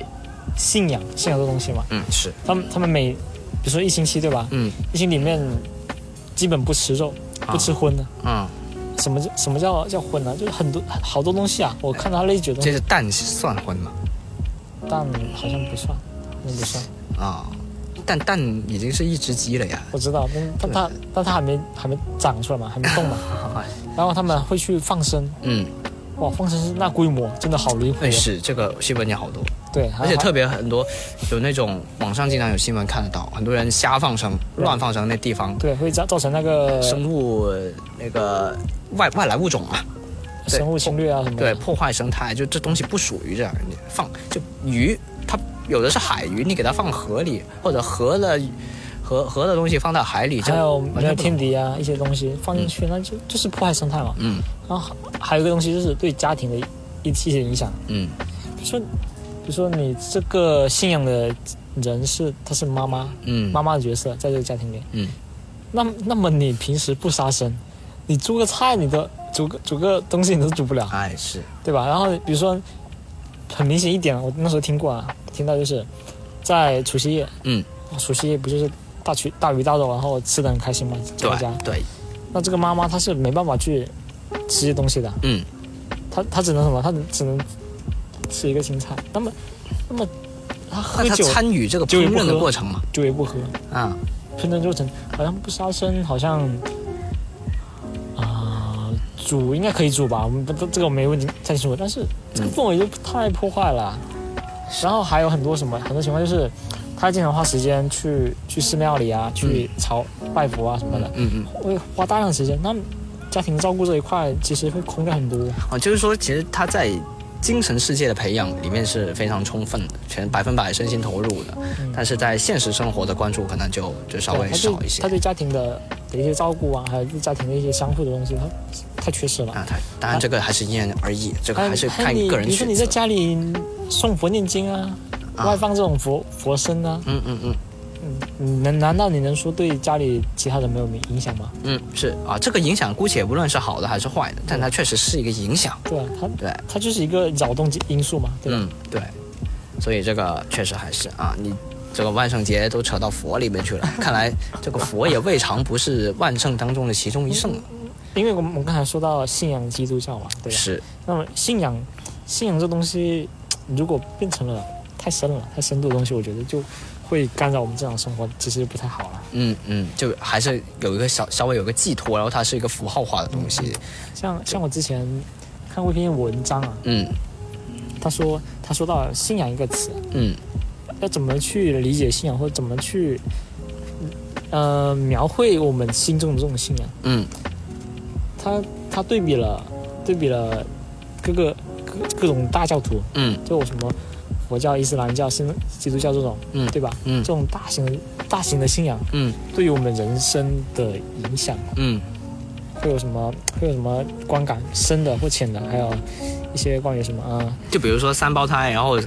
信仰信仰这东西嘛，嗯是，他们他们每比如说一星期对吧，嗯。一星里面基本不吃肉，不吃荤的，嗯，什么叫什么叫叫荤呢？就是很多好多东西啊，我看到他类举的东西。这是，蛋算荤吗？但好像不算，那不算，啊，但蛋已经是一只鸡了呀。我知道，但但它但它还没还没长出来嘛，还没动嘛，然后他们会去放生，嗯，哇，放生是那规模真的好离谱是这个新闻也好多，对，而且特别很多有那种网上经常有新闻看得到，很多人瞎放生、乱放生那地方，对会造造成那个生物那个外外来物种嘛，对生物侵略啊什么的，对，破坏生态，就这东西不属于这样，你放就鱼，它有的是海鱼，你给它放河里，或者河的河河的东西放到海里，还有没有天敌啊一些东西放进去，那就就是破坏生态嘛。嗯。然后还还有一个东西就是对家庭的一一些影响，嗯。比如说比如说你这个信仰的人是他是妈妈，嗯。妈妈的角色在这个家庭里，嗯，那那么你平时不杀生，你做个菜你都煮个煮个东西你都煮不了，哎是，对吧？然后比如说很明显一点，我那时候听过啊，听到就是在除夕夜，嗯，除夕夜不就是大鱼大鱼大肉，然后吃的很开心嘛，对在家。对，那这个妈妈她是没办法去吃这些东西的，嗯，她她只能什么？她只能吃一个青菜。那么那么她喝酒参与这个烹饪的过程嘛，酒也不喝，啊，烹饪过程好像不杀生，好像啊、煮应该可以煮吧？我们不这个我没问题太清楚，但是这个氛围就太破坏了。然后还有很多什么很多情况就是，他经常花时间去去寺庙里啊，去朝拜佛啊什么的，嗯嗯。会花大量时间。那家庭照顾这一块其实会空掉很多。啊，就是说，其实他在精神世界的培养里面是非常充分的，全百分百身心投入的，但是在现实生活的关注可能就就稍微少一些对他。对家庭的的一些照顾啊，还有对家庭的一些相互的东西，他太缺失了。啊，他当然这个还是因人而异，这个还还是还有你看个人比如说你在。家里送佛念经啊，外放这种佛佛声啊，嗯嗯嗯嗯，能难道你能说对家里其他人没有影响吗？嗯，是啊，这个影响姑且无论是好的还是坏的，但它确实是一个影响。对啊，它对它就是一个扰动因素嘛，对吧？嗯，对，所以这个确实还是啊，你这个万圣节都扯到佛里面去了，看来这个佛也未尝不是万圣当中的其中一圣。因为我们我们刚才说到信仰基督教嘛，对吧？是。那么信仰信仰这东西，如果变成了太深了、太深度的东西，我觉得就会干扰我们正常生活，其实就不太好了。嗯嗯，就还是有一个小稍微有个寄托，然后它是一个符号化的东西。像像我之前看过一篇文章啊，嗯，他说他说到信仰一个词，嗯，要怎么去理解信仰，或者怎么去呃描绘我们心中的这种信仰，嗯，他他对比了对比了各个各各种大教徒，嗯，就有什么佛教、伊斯兰教、新基督教这种，嗯，对吧？嗯，这种大型的大型的信仰，嗯，对于我们人生的影响，嗯，会有什么会有什么观感深的或浅的，还有一些关于什么啊，就比如说三胞胎，然后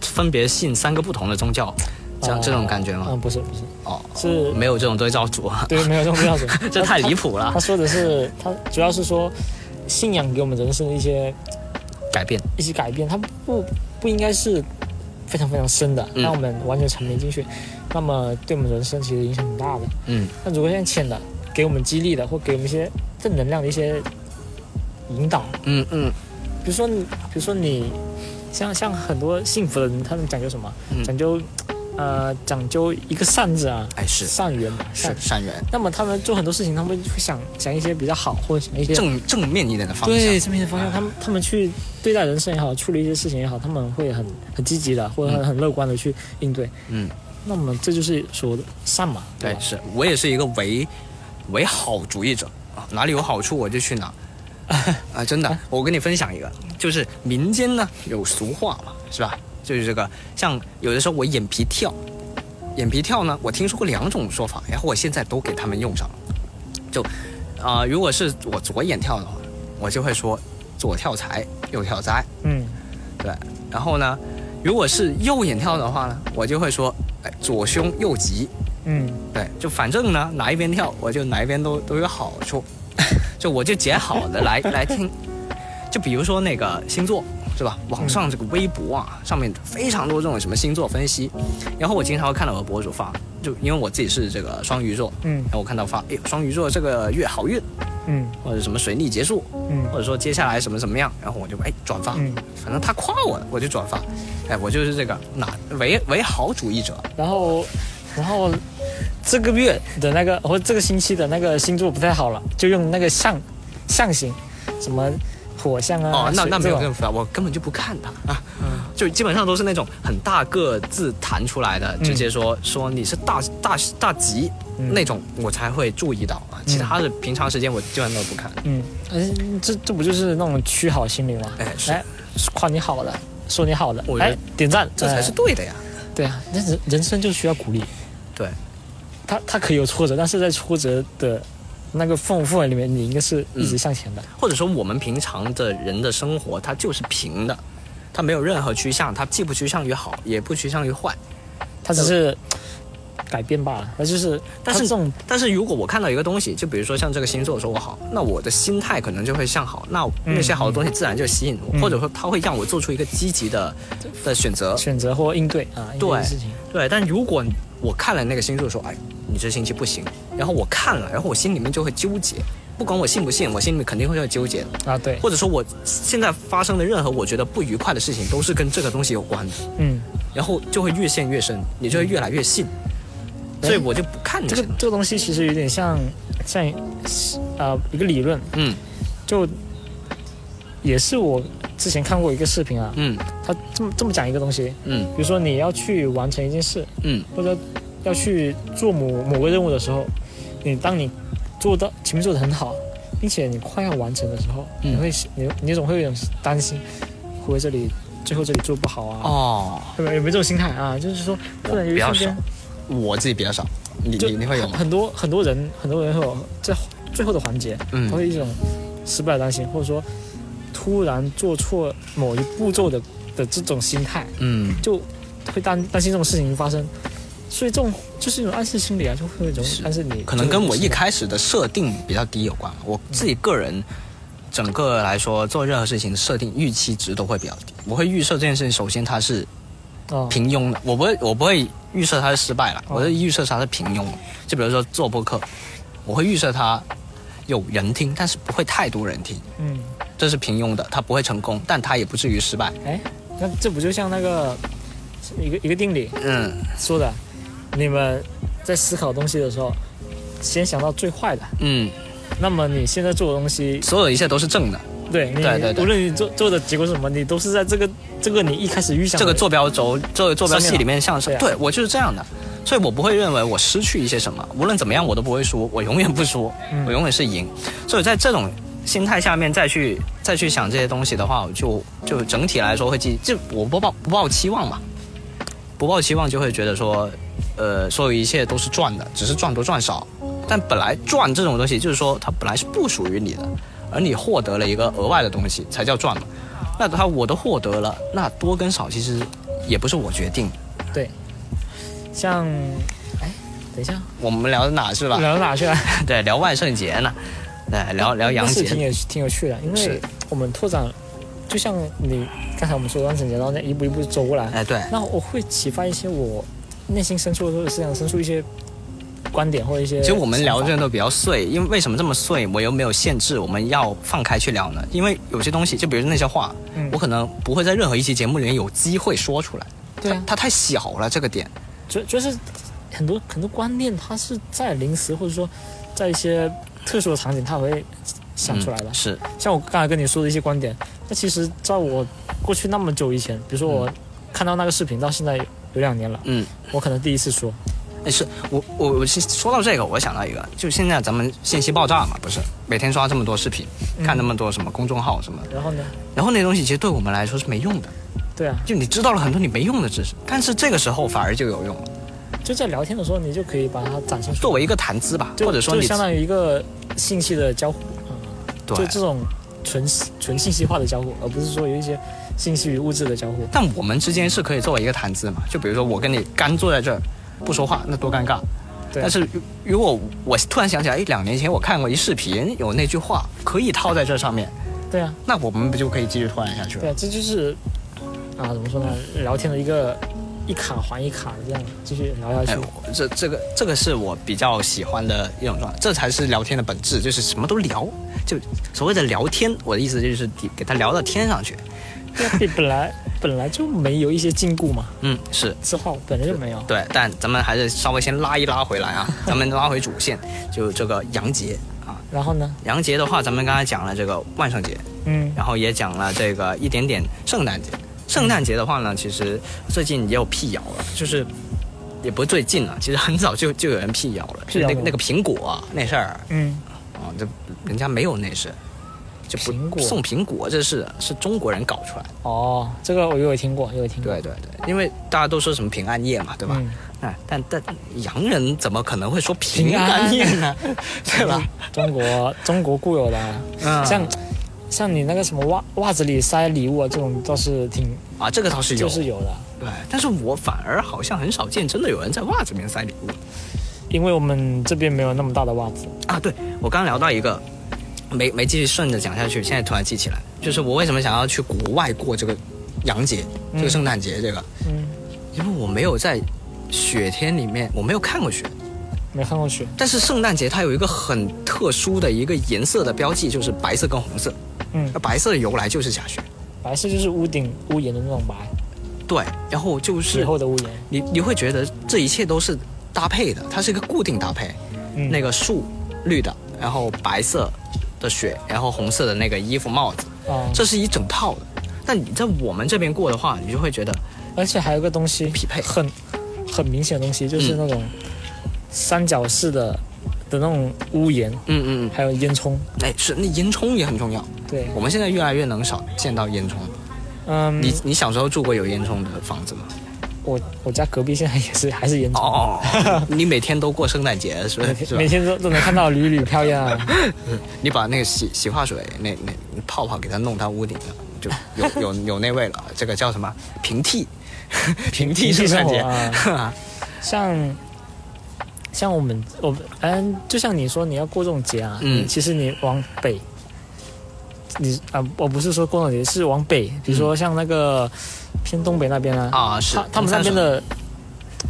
分别信三个不同的宗教，这样、啊这种感觉吗？嗯，不是不是，哦，是没有这种对照组啊。对，没有这种对照组，这太离谱了。他他说的是，他主要是说信仰给我们人生的一些改变，一些改变，它不不应该是非常非常深的，嗯。让我们完全沉迷进去，那么对我们人生其实影响很大的。嗯，那如果像浅的，给我们激励的，或给我们一些正能量的一些引导，嗯嗯，比如说你，比如说你，像像很多幸福的人，他们讲究什么？嗯。讲究，呃，讲究一个善字啊，哎是善缘嘛，是善缘，那么他们做很多事情，他们会想想一些比较好，或者想一些正正面一点的方向。对正面的方向，他们他们去对待人生也好，处理一些事情也好，他们会很很积极的，或者很很乐观的去应对。嗯，那么这就是所谓的善嘛，对是我也是一个唯唯好主义者啊，哪里有好处我就去哪。啊，真的，我跟你分享一个，就是民间呢有俗话嘛，是吧？就是这个，像有的时候我眼皮跳，眼皮跳呢，我听说过两种说法，然后我现在都给他们用上了。就，啊、如果是我左眼跳的话，我就会说左跳财，右跳灾。嗯，对。然后呢，如果是右眼跳的话呢，我就会说，哎，左凶右吉。嗯，对，就反正呢，哪一边跳，我就哪一边都都有好处，就我就捡好的来来听。就比如说那个星座，是吧？网上这个微博啊，上面非常多这种什么星座分析，然后我经常会看到有博主发，就因为我自己是这个双鱼座，嗯。然后我看到发，哎，双鱼座这个月好运，嗯。或者什么水逆结束，嗯。或者说接下来什么怎么样，然后我就哎转发，嗯。反正他夸我，我就转发，哎，我就是这个哪唯唯好主义者，然后然后这个月的那个或者这个星期的那个星座不太好了，就用那个象象形，什么火象啊，哦，那那没有水这种。这种发，我根本就不看它啊，就基本上都是那种很大个字弹出来的，嗯。直接说说你是大大大吉、嗯。那种，我才会注意到啊，其他的平常时间我基本上都不看。嗯，哎，这这不就是那种趋好心理吗？哎是。哎夸你好的，说你好的我，觉得哎，点赞，这才是哎对的呀。对啊，那人人生就需要鼓励。对，他他可以有挫折，但是在挫折的那个缝缝里面，你应该是一直向前的。或者说我们平常的人的生活，它就是平的，它没有任何趋向，它既不趋向于好，也不趋向于坏。它只是改变罢了，那就是，但是这种，但是如果我看到一个东西，就比如说像这个星座说我好，那我的心态可能就会向好，那嗯那些好的东西自然就吸引我，嗯或者说它会让我做出一个积极的的选择。选择或应对啊，应对事情。对，但如果我看了那个星座说，哎，你这星期不行，然后我看了，然后我心里面就会纠结，不管我信不信，我心里面肯定会纠结。的。啊，对，或者说我现在发生的任何我觉得不愉快的事情，都是跟这个东西有关的，嗯，然后就会越陷越深，你就会越来越信，所以我就不看那些。这个这个东西其实有点像像呃一个理论，嗯，就也是我之前看过一个视频啊，嗯，他这么这么讲一个东西，嗯，比如说你要去完成一件事，嗯，或者要去做某某个任务的时候，你当你做到前面做的很好，并且你快要完成的时候，嗯你会你你总会有一种担心，会不会这里最后这里做不好啊？哦，有没有有没有这种心态啊？就是说，突然有一瞬间。，我自己比较少，你就你你会有吗？很多很多人，很多人会有在最后的环节，嗯他会一种失败的担心，或者说突然做错某一步骤的的这种心态，嗯，就会担担心这种事情发生，所以这种就是一种暗示心理啊，就会有一种暗示你。可能跟我一开始的设定比较低有关。我自己个人整个来说，做任何事情的设定预期值都会比较低。我会预设这件事情，首先它是哦平庸的，我不会我不会预设它是失败了，哦我会预设它是平庸的。就比如说做播客，我会预设它有人听，但是不会太多人听，嗯，这是平庸的，他不会成功，但他也不至于失败。哎，那这不就像那个一个一个定理，嗯，说的，你们在思考东西的时候，先想到最坏的，嗯，那么你现在做的东西，所有一切都是正的。对，你对对对无论你做做的结果是什么，你都是在这个这个你一开始预想的这个坐标轴，这个坐标系里面像是上对我就是这样的，所以我不会认为我失去一些什么，无论怎么样我都不会输，我永远不输，嗯我永远是赢。所以在这种心态下面再去再去想这些东西的话，就就整体来说会记，就我不抱不抱期望嘛，不抱期望就会觉得说，呃，所有一切都是赚的，只是赚多赚少。但本来赚这种东西，就是说它本来是不属于你的，而你获得了一个额外的东西，才叫赚嘛。那他我都获得了，那多跟少其实也不是我决定。对，像，哎，等一下，我们聊到哪去了？聊到哪去了？对，聊万圣节呢，对，聊聊杨节。是挺有挺有趣的，因为我们拓展，就像你刚才我们说万圣节，然后再一步一步走过来，哎，对，那我会启发一些我内心深处或者思想深处一些观点或者一些。其实我们聊这都比较碎，因为为什么这么碎？我又没有限制，我们要放开去聊呢？因为有些东西，就比如那些话，嗯我可能不会在任何一期节目里面有机会说出来。对啊它，它太小了这个点。就就是很多很多观念，它是在临时或者说在一些特殊的场景，他会想出来的。嗯是，像我刚才跟你说的一些观点，那其实在我过去那么久以前，比如说我看到那个视频到现在有两年了，嗯，我可能第一次说，哎，是我我我是说到这个，我想到一个，就现在咱们信息爆炸嘛，不是？每天刷这么多视频，嗯看那么多什么公众号什么，然后呢，然后那东西其实对我们来说是没用的。对啊，就你知道了很多你没用的知识，但是这个时候反而就有用了，就在聊天的时候，你就可以把它展现出来，作为一个谈资吧，或者说你相当于一个信息的交互啊、对就这种纯纯信息化的交互，而不是说有一些信息与物质的交互。但我们之间是可以作为一个谈资嘛，就比如说我跟你干坐在这儿不说话，那多尴尬。对但是如如果我突然想起来，哎，两年前我看过一视频，有那句话可以套在这上面，对啊，那我们不就可以继续拓展下去了？对啊，这就是啊，怎么说呢？聊天的一个一卡还一卡的这样继续聊下哎去。，我这这个这个是我比较喜欢的一种状态，这才是聊天的本质，就是什么都聊。就所谓的聊天，我的意思就是给给他聊到天上去。本来本来就没有一些禁锢嘛，嗯，是。字号本来就没有。对，但咱们还是稍微先拉一拉回来啊，咱们拉回主线，就这个杨杰啊。然后呢？杨杰的话，咱们刚才讲了这个万圣节，嗯，然后也讲了这个一点点圣诞节。圣诞节的话呢，其实最近也有辟谣了，就是也不是最近了，其实很早就就有人辟谣了，辟谣什么就那个那个苹果啊那事儿嗯，啊，这人家没有那事，就不苹果送苹果这事是中国人搞出来的。哦，这个我有听过，有听过。对对对，因为大家都说什么平安夜嘛，对吧？嗯哎，但但洋人怎么可能会说平安夜呢？对吧？中国中国固有的像像你那个什么袜袜子里塞礼物啊，这种倒是挺啊，这个倒是有，就是有的。对，但是我反而好像很少见真的有人在袜子里面塞礼物因为我们这边没有那么大的袜子。啊。对我刚聊到一个，没没继续顺着讲下去，现在突然记起来，就是我为什么想要去国外过这个洋节，这个圣诞节这个，嗯，因为我没有在雪天里面，我没有看过雪。没看过雪。但是圣诞节它有一个很特殊的一个颜色的标记，就是白色跟红色。嗯那，白色的由来就是下雪。白色就是屋顶屋檐的那种白，对，然后就是以后的屋檐。你你会觉得这一切都是搭配的，它是一个固定搭配。嗯那个树绿的，然后白色的雪，然后红色的那个衣服帽子，啊，这是一整套的。但你在我们这边过的话，你就会觉得而且还有个东西匹配很很明显的东西，就是那种三角式的的那种屋檐，嗯嗯还有烟囱。嗯，哎，是那烟囱也很重要。对，我们现在越来越能少见到烟囱。嗯，你你小时候住过有烟囱的房子吗？我我家隔壁现在也是还是烟囱，哦，你每天都过圣诞节是吧？每天每天都都能看到缕缕飘烟啊。你把那个洗洗发水那那泡泡给它弄到屋顶上，就有有有那味了。这个叫什么平替？平替圣诞节啊像像我们我们嗯，就像你说你要过这种节啊，嗯其实你往北，你啊，我不是说过这种节，是往北，比如说像那个偏东北那边啊，啊是。他他们那边的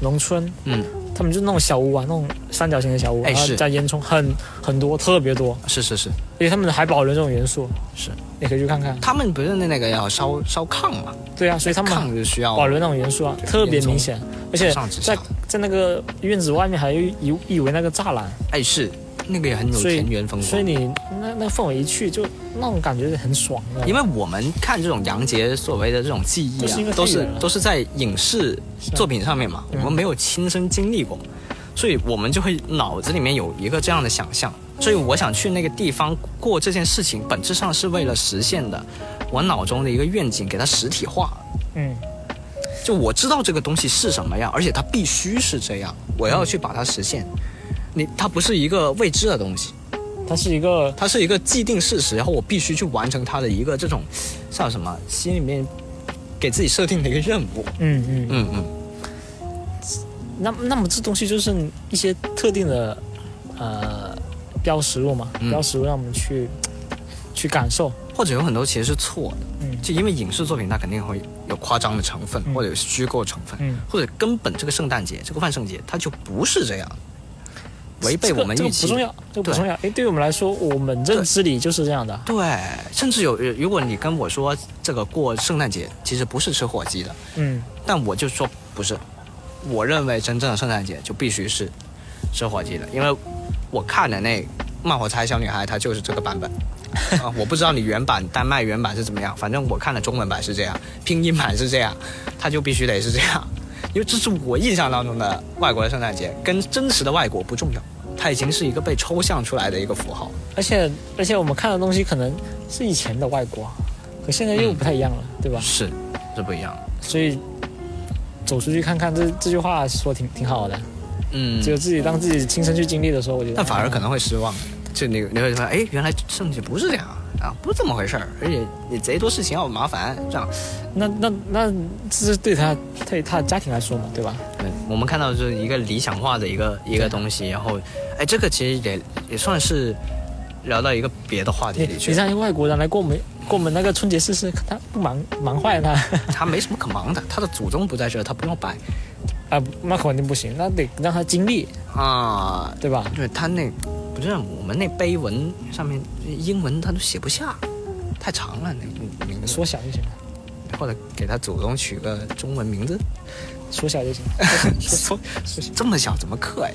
农村，嗯，他们就那种小屋啊，那种三角形的小屋，然后哎是加烟囱，很很多，特别多，是是是，而且他们还保留这种元素，是，你可以去看看。他们不是那那个要烧烧炕嘛？对啊，所以他们炕就需要保留那种元素啊，特别明显，而且在在那个院子外面还有以以为那个栅栏，哎是，那个也很有田园风光。所以你那那个氛围一去，就那种感觉很爽的。因为我们看这种洋节所谓的这种记忆啊都是都是在影视作品上面嘛，我们没有亲身经历过，所以我们就会脑子里面有一个这样的想象。所以我想去那个地方过这件事情，本质上是为了实现的我脑中的一个愿景，给它实体化。嗯，就我知道这个东西是什么样，而且它必须是这样，我要去把它实现。你它不是一个未知的东西，它是一个它是一个既定事实，然后我必须去完成它的一个这种像什么心里面给自己设定的一个任务。嗯嗯。嗯嗯，那那么这东西就是一些特定的呃标识物嘛，嗯。标识物让我们去去感受。或者有很多其实是错的，嗯。就因为影视作品它肯定会有夸张的成分，或者有虚构成分，嗯。或者根本这个圣诞节、这个万圣节它就不是这样，违背我们这个预期。这个不重要，这个不重要。哎，对于我们来说，我们认知里就是这样的。对，甚至有，如果你跟我说这个过圣诞节其实不是吃火鸡的，嗯，但我就说不是，我认为真正的圣诞节就必须是吃火鸡的，因为我看的那《慢火柴小女孩》她就是这个版本。啊，我不知道你原版丹麦原版是怎么样，反正我看的中文版是这样，拼音版是这样，它就必须得是这样，因为这是我印象当中的外国的圣诞节，跟真实的外国不重要，它已经是一个被抽象出来的一个符号。而且而且我们看的东西可能是以前的外国，和现在又不太一样了，对吧？是，是不一样。所以走出去看看，这这句话说挺挺好的。嗯，只有自己当自己亲身去经历的时候，我觉得。但反而可能会失望。就你你会说，哎，原来圣诞节不是这样啊，不是这么回事儿，而且你贼多事情要麻烦，这样。那那那这是对他对他的家庭来说嘛，对吧？对，我们看到就是一个理想化的一个一个东西，然后，哎，这个其实也也算是聊到一个别的话题里去你。让一个外国人来过我们过我们那个春节试试，他不忙忙坏他。他没什么可忙的，他的祖宗不在这儿，他不用摆。啊，那肯定不行，那得让他经历啊，对吧？对他那不是我们那碑文上面英文他都写不下，太长了，那名字缩小就行了，或者给他祖宗取个中文名字，缩小就行。缩这么小怎么刻呀？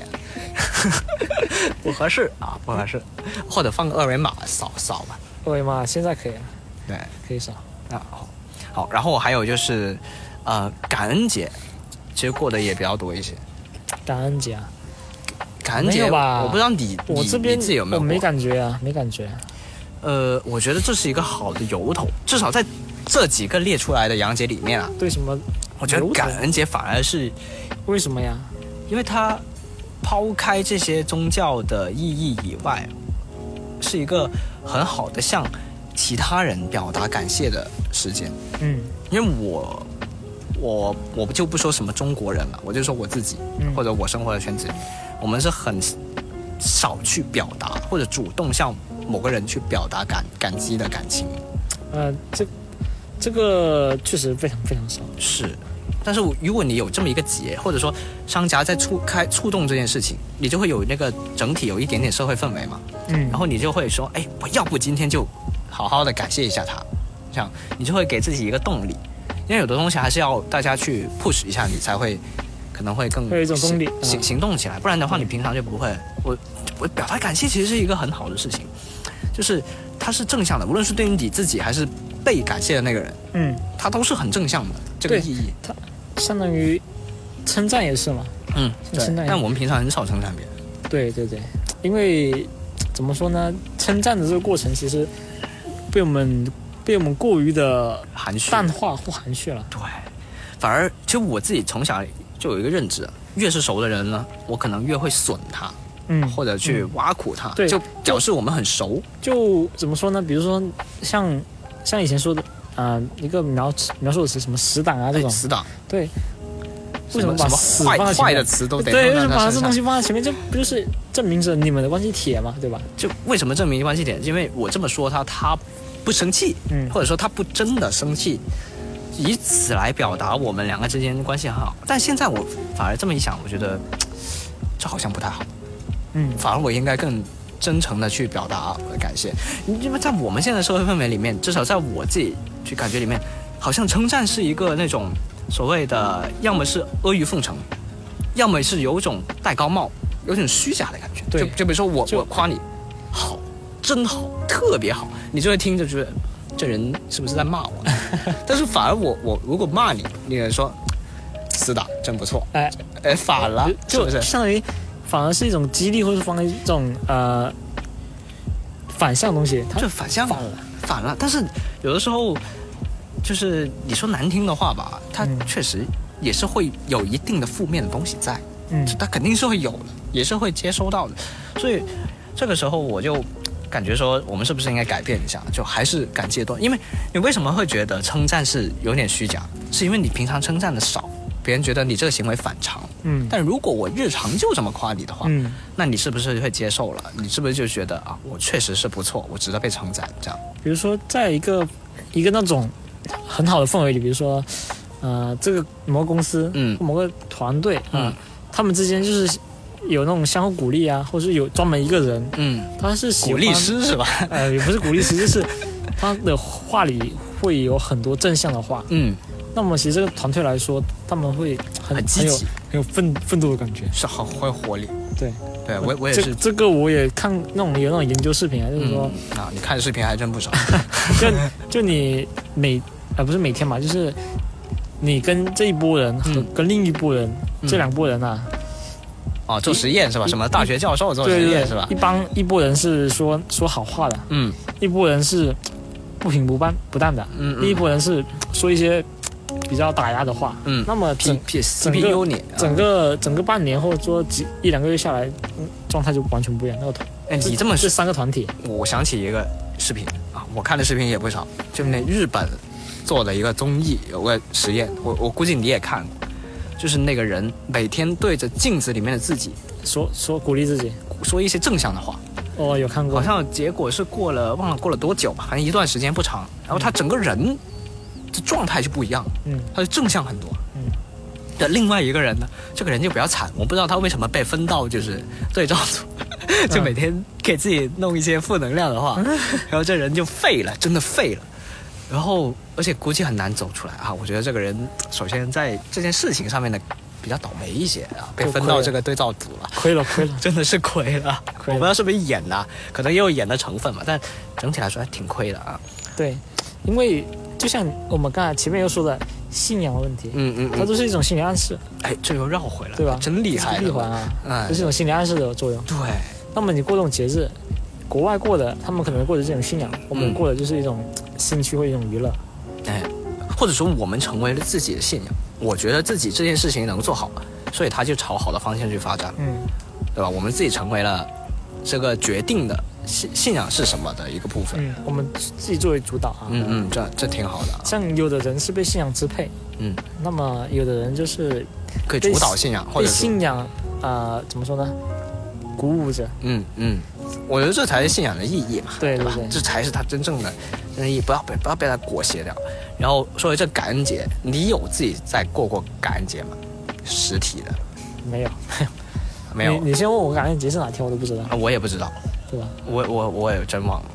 不合适啊，不合适，或者放个二维码扫扫吧。二维码现在可以了，对，可以扫。那好，好，然后还有就是，呃，感恩节其实过得也比较多一些。感恩节啊，感恩节吧？我不知道你你我这边你自己有没有我没感觉啊，没感觉。呃，我觉得这是一个好的由头，至少在这几个列出来的洋节里面啊，对什么？我觉得感恩节反而是为什么呀？因为它抛开这些宗教的意义以外，是一个很好的向其他人表达感谢的时间。嗯，因为我我我就不说什么中国人了，我就说我自己、嗯或者我生活的圈子里，我们是很少去表达或者主动向某个人去表达感感激的感情。呃，这这个确实非常非常少。是，但是如果你有这么一个节，或者说商家在触开触动这件事情，你就会有那个整体有一点点社会氛围嘛。嗯然后你就会说，哎，我要不今天就好好的感谢一下他，这样你就会给自己一个动力，因为有的东西还是要大家去 push 一下，你才会可能会更会有一种动力行行动起来，不然的话你平常就不会。我我表达感谢其实是一个很好的事情，就是它是正向的，无论是对于你自己还是被感谢的那个人，嗯，它都是很正向的这个意义。它相当于称赞也是嘛。嗯，对称赞。但我们平常很少称赞别人。对对对，因为怎么说呢，称赞的这个过程其实被我们被我们过于的含蓄、淡化或含蓄了。对，反而其实我自己从小就有一个认知，越是熟的人呢，我可能越会损他，嗯，或者去挖苦他，对就表示我们很熟。就怎么说呢？比如说像像以前说的呃一个描描述的词，什么死党啊这种。死党。对。为什么把什么死坏放在前面坏的词都得对？为什么把这东西放在前面？这不就是证明着你们的关系铁嘛，对吧？就为什么证明关系铁？因为我这么说他，他不生气，嗯或者说他不真的生气，以此来表达我们两个之间关系很好。但现在我反而这么一想，我觉得这好像不太好。嗯，反而我应该更真诚的去表达我的感谢，因为在我们现在社会氛围里面，至少在我自己去感觉里面，好像称赞是一个那种所谓的，要么是阿谀奉承，要么是有种戴高帽，有点虚假的感觉。对就就比如说我我夸你好，真好，特别好，你就会听着觉得这人是不是在骂我？但是反而我我如果骂你，你也说死党真不错，哎哎反了，是就不是？相当于反而是一种激励，或者是放在这种呃反向东西，它就反向反了。反了。但是有的时候，就是你说难听的话吧，它确实也是会有一定的负面的东西在，嗯，它肯定是会有的，也是会接收到的。所以这个时候我就感觉说，我们是不是应该改变一下，就还是感谢多？因为你为什么会觉得称赞是有点虚假？是因为你平常称赞的少，别人觉得你这个行为反常。嗯但如果我日常就这么夸你的话，嗯，那你是不是会接受了？你是不是就觉得啊，我确实是不错，我值得被称赞？这样，比如说在一个一个那种很好的氛围里，比如说呃这个某个公司，嗯，某个团队啊、嗯他们之间就是有那种相互鼓励啊，或是有专门一个人，嗯，他是鼓励师是吧？呃，也不是鼓励师，就是 他的话里会有很多正向的话。嗯，那么其实这个团队来说，他们会很很积极很有很有奋奋斗的感觉。是好会有活力。对，对我我也这是。这个我也看那种有那种研究视频啊，就是说，嗯啊，你看视频还真不少。就就你每呃不是每天嘛，就是你跟这一波人和跟另一波人，这两波人啊，哦，做实验是吧？什么大学教授做实验是吧？一？帮一波人是说说好话的，嗯，一波人是不平不淡不淡的，嗯嗯。另一波人是说一些比较打压的话，嗯。那么整 P 整 CPU 个你啊。整个整个半年或者说几一两个月下来，嗯状态就完全不一样。那个团，哎，你这么这三个团体，我想起一个视频啊，我看的视频也不少，就那日本做的一个综艺，有个实验，我我估计你也看过，就是那个人每天对着镜子里面的自己说说鼓励自己，说一些正向的话。哦，有看过，好像结果是过了忘了过了多久吧，反正一段时间不长，然后他整个人的状态就不一样，嗯，他就正向很多。嗯，的另外一个人呢，这个人就比较惨，我不知道他为什么被分到就是对照组，就每天给自己弄一些负能量的话，然后这人就废了，真的废了。然后，而且估计很难走出来啊！我觉得这个人 首先在这件事情上面的比较倒霉一些啊，被分到这个对照组了，亏了亏了，真的是亏了。亏了我不知道是不是演的，可能也有演的成分嘛，但整体来说还挺亏的啊。对，因为就像我们刚才前面又说的信仰问题，嗯嗯嗯它都是一种心理暗示，哎，这又绕回来，对吧？真厉害，闭环啊，哎这是一种心理暗示的作用。对，那么你过这种节日，国外过的，他们可能过的这种信仰，我们嗯过的就是一种兴趣或一种娱乐。哎，或者说我们成为了自己的信仰，我觉得自己这件事情能做好，所以他就朝好的方向去发展，嗯，对吧？我们自己成为了这个决定的信信仰是什么的一个部分。嗯，我们自己作为主导啊。嗯嗯，这这挺好的啊。像有的人是被信仰支配，嗯，那么有的人就是可以主导信仰或者是信仰呃怎么说呢，鼓舞着。嗯嗯，我觉得这才是信仰的意义嘛，吧对对对这才是它真正的真正意义，不要被不要被它裹挟掉。然后说回这感恩节，你有自己在过过感恩节吗？实体的没有，没有你你先问我感恩节是哪天，我都不知道，啊，我也不知道，对吧？我我我也真忘了。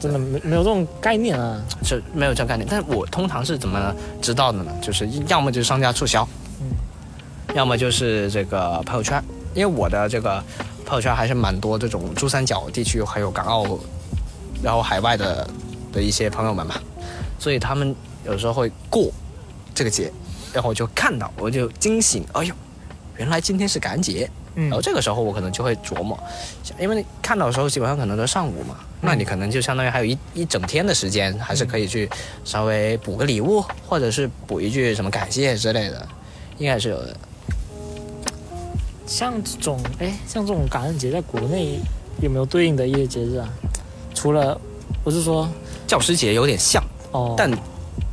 真的没没有这种概念啊。是没有这种概念，但是我通常是怎么知道的呢？就是要么就是商家促销，嗯，要么就是这个朋友圈，因为我的这个朋友圈还是蛮多这种珠三角地区还有港澳，然后海外的的一些朋友们嘛，所以他们有时候会过这个节，然后我就看到我就惊醒，哎呦，原来今天是感恩节。嗯然后这个时候我可能就会琢磨，因为你看到的时候基本上可能都上午嘛，那你可能就相当于还有一一整天的时间，还是可以去稍微补个礼物，或者是补一句什么感谢之类的，应该是有的。像这种哎，像这种感恩节，在国内有没有对应的一些节日啊？除了我是说教师节有点像，哦，但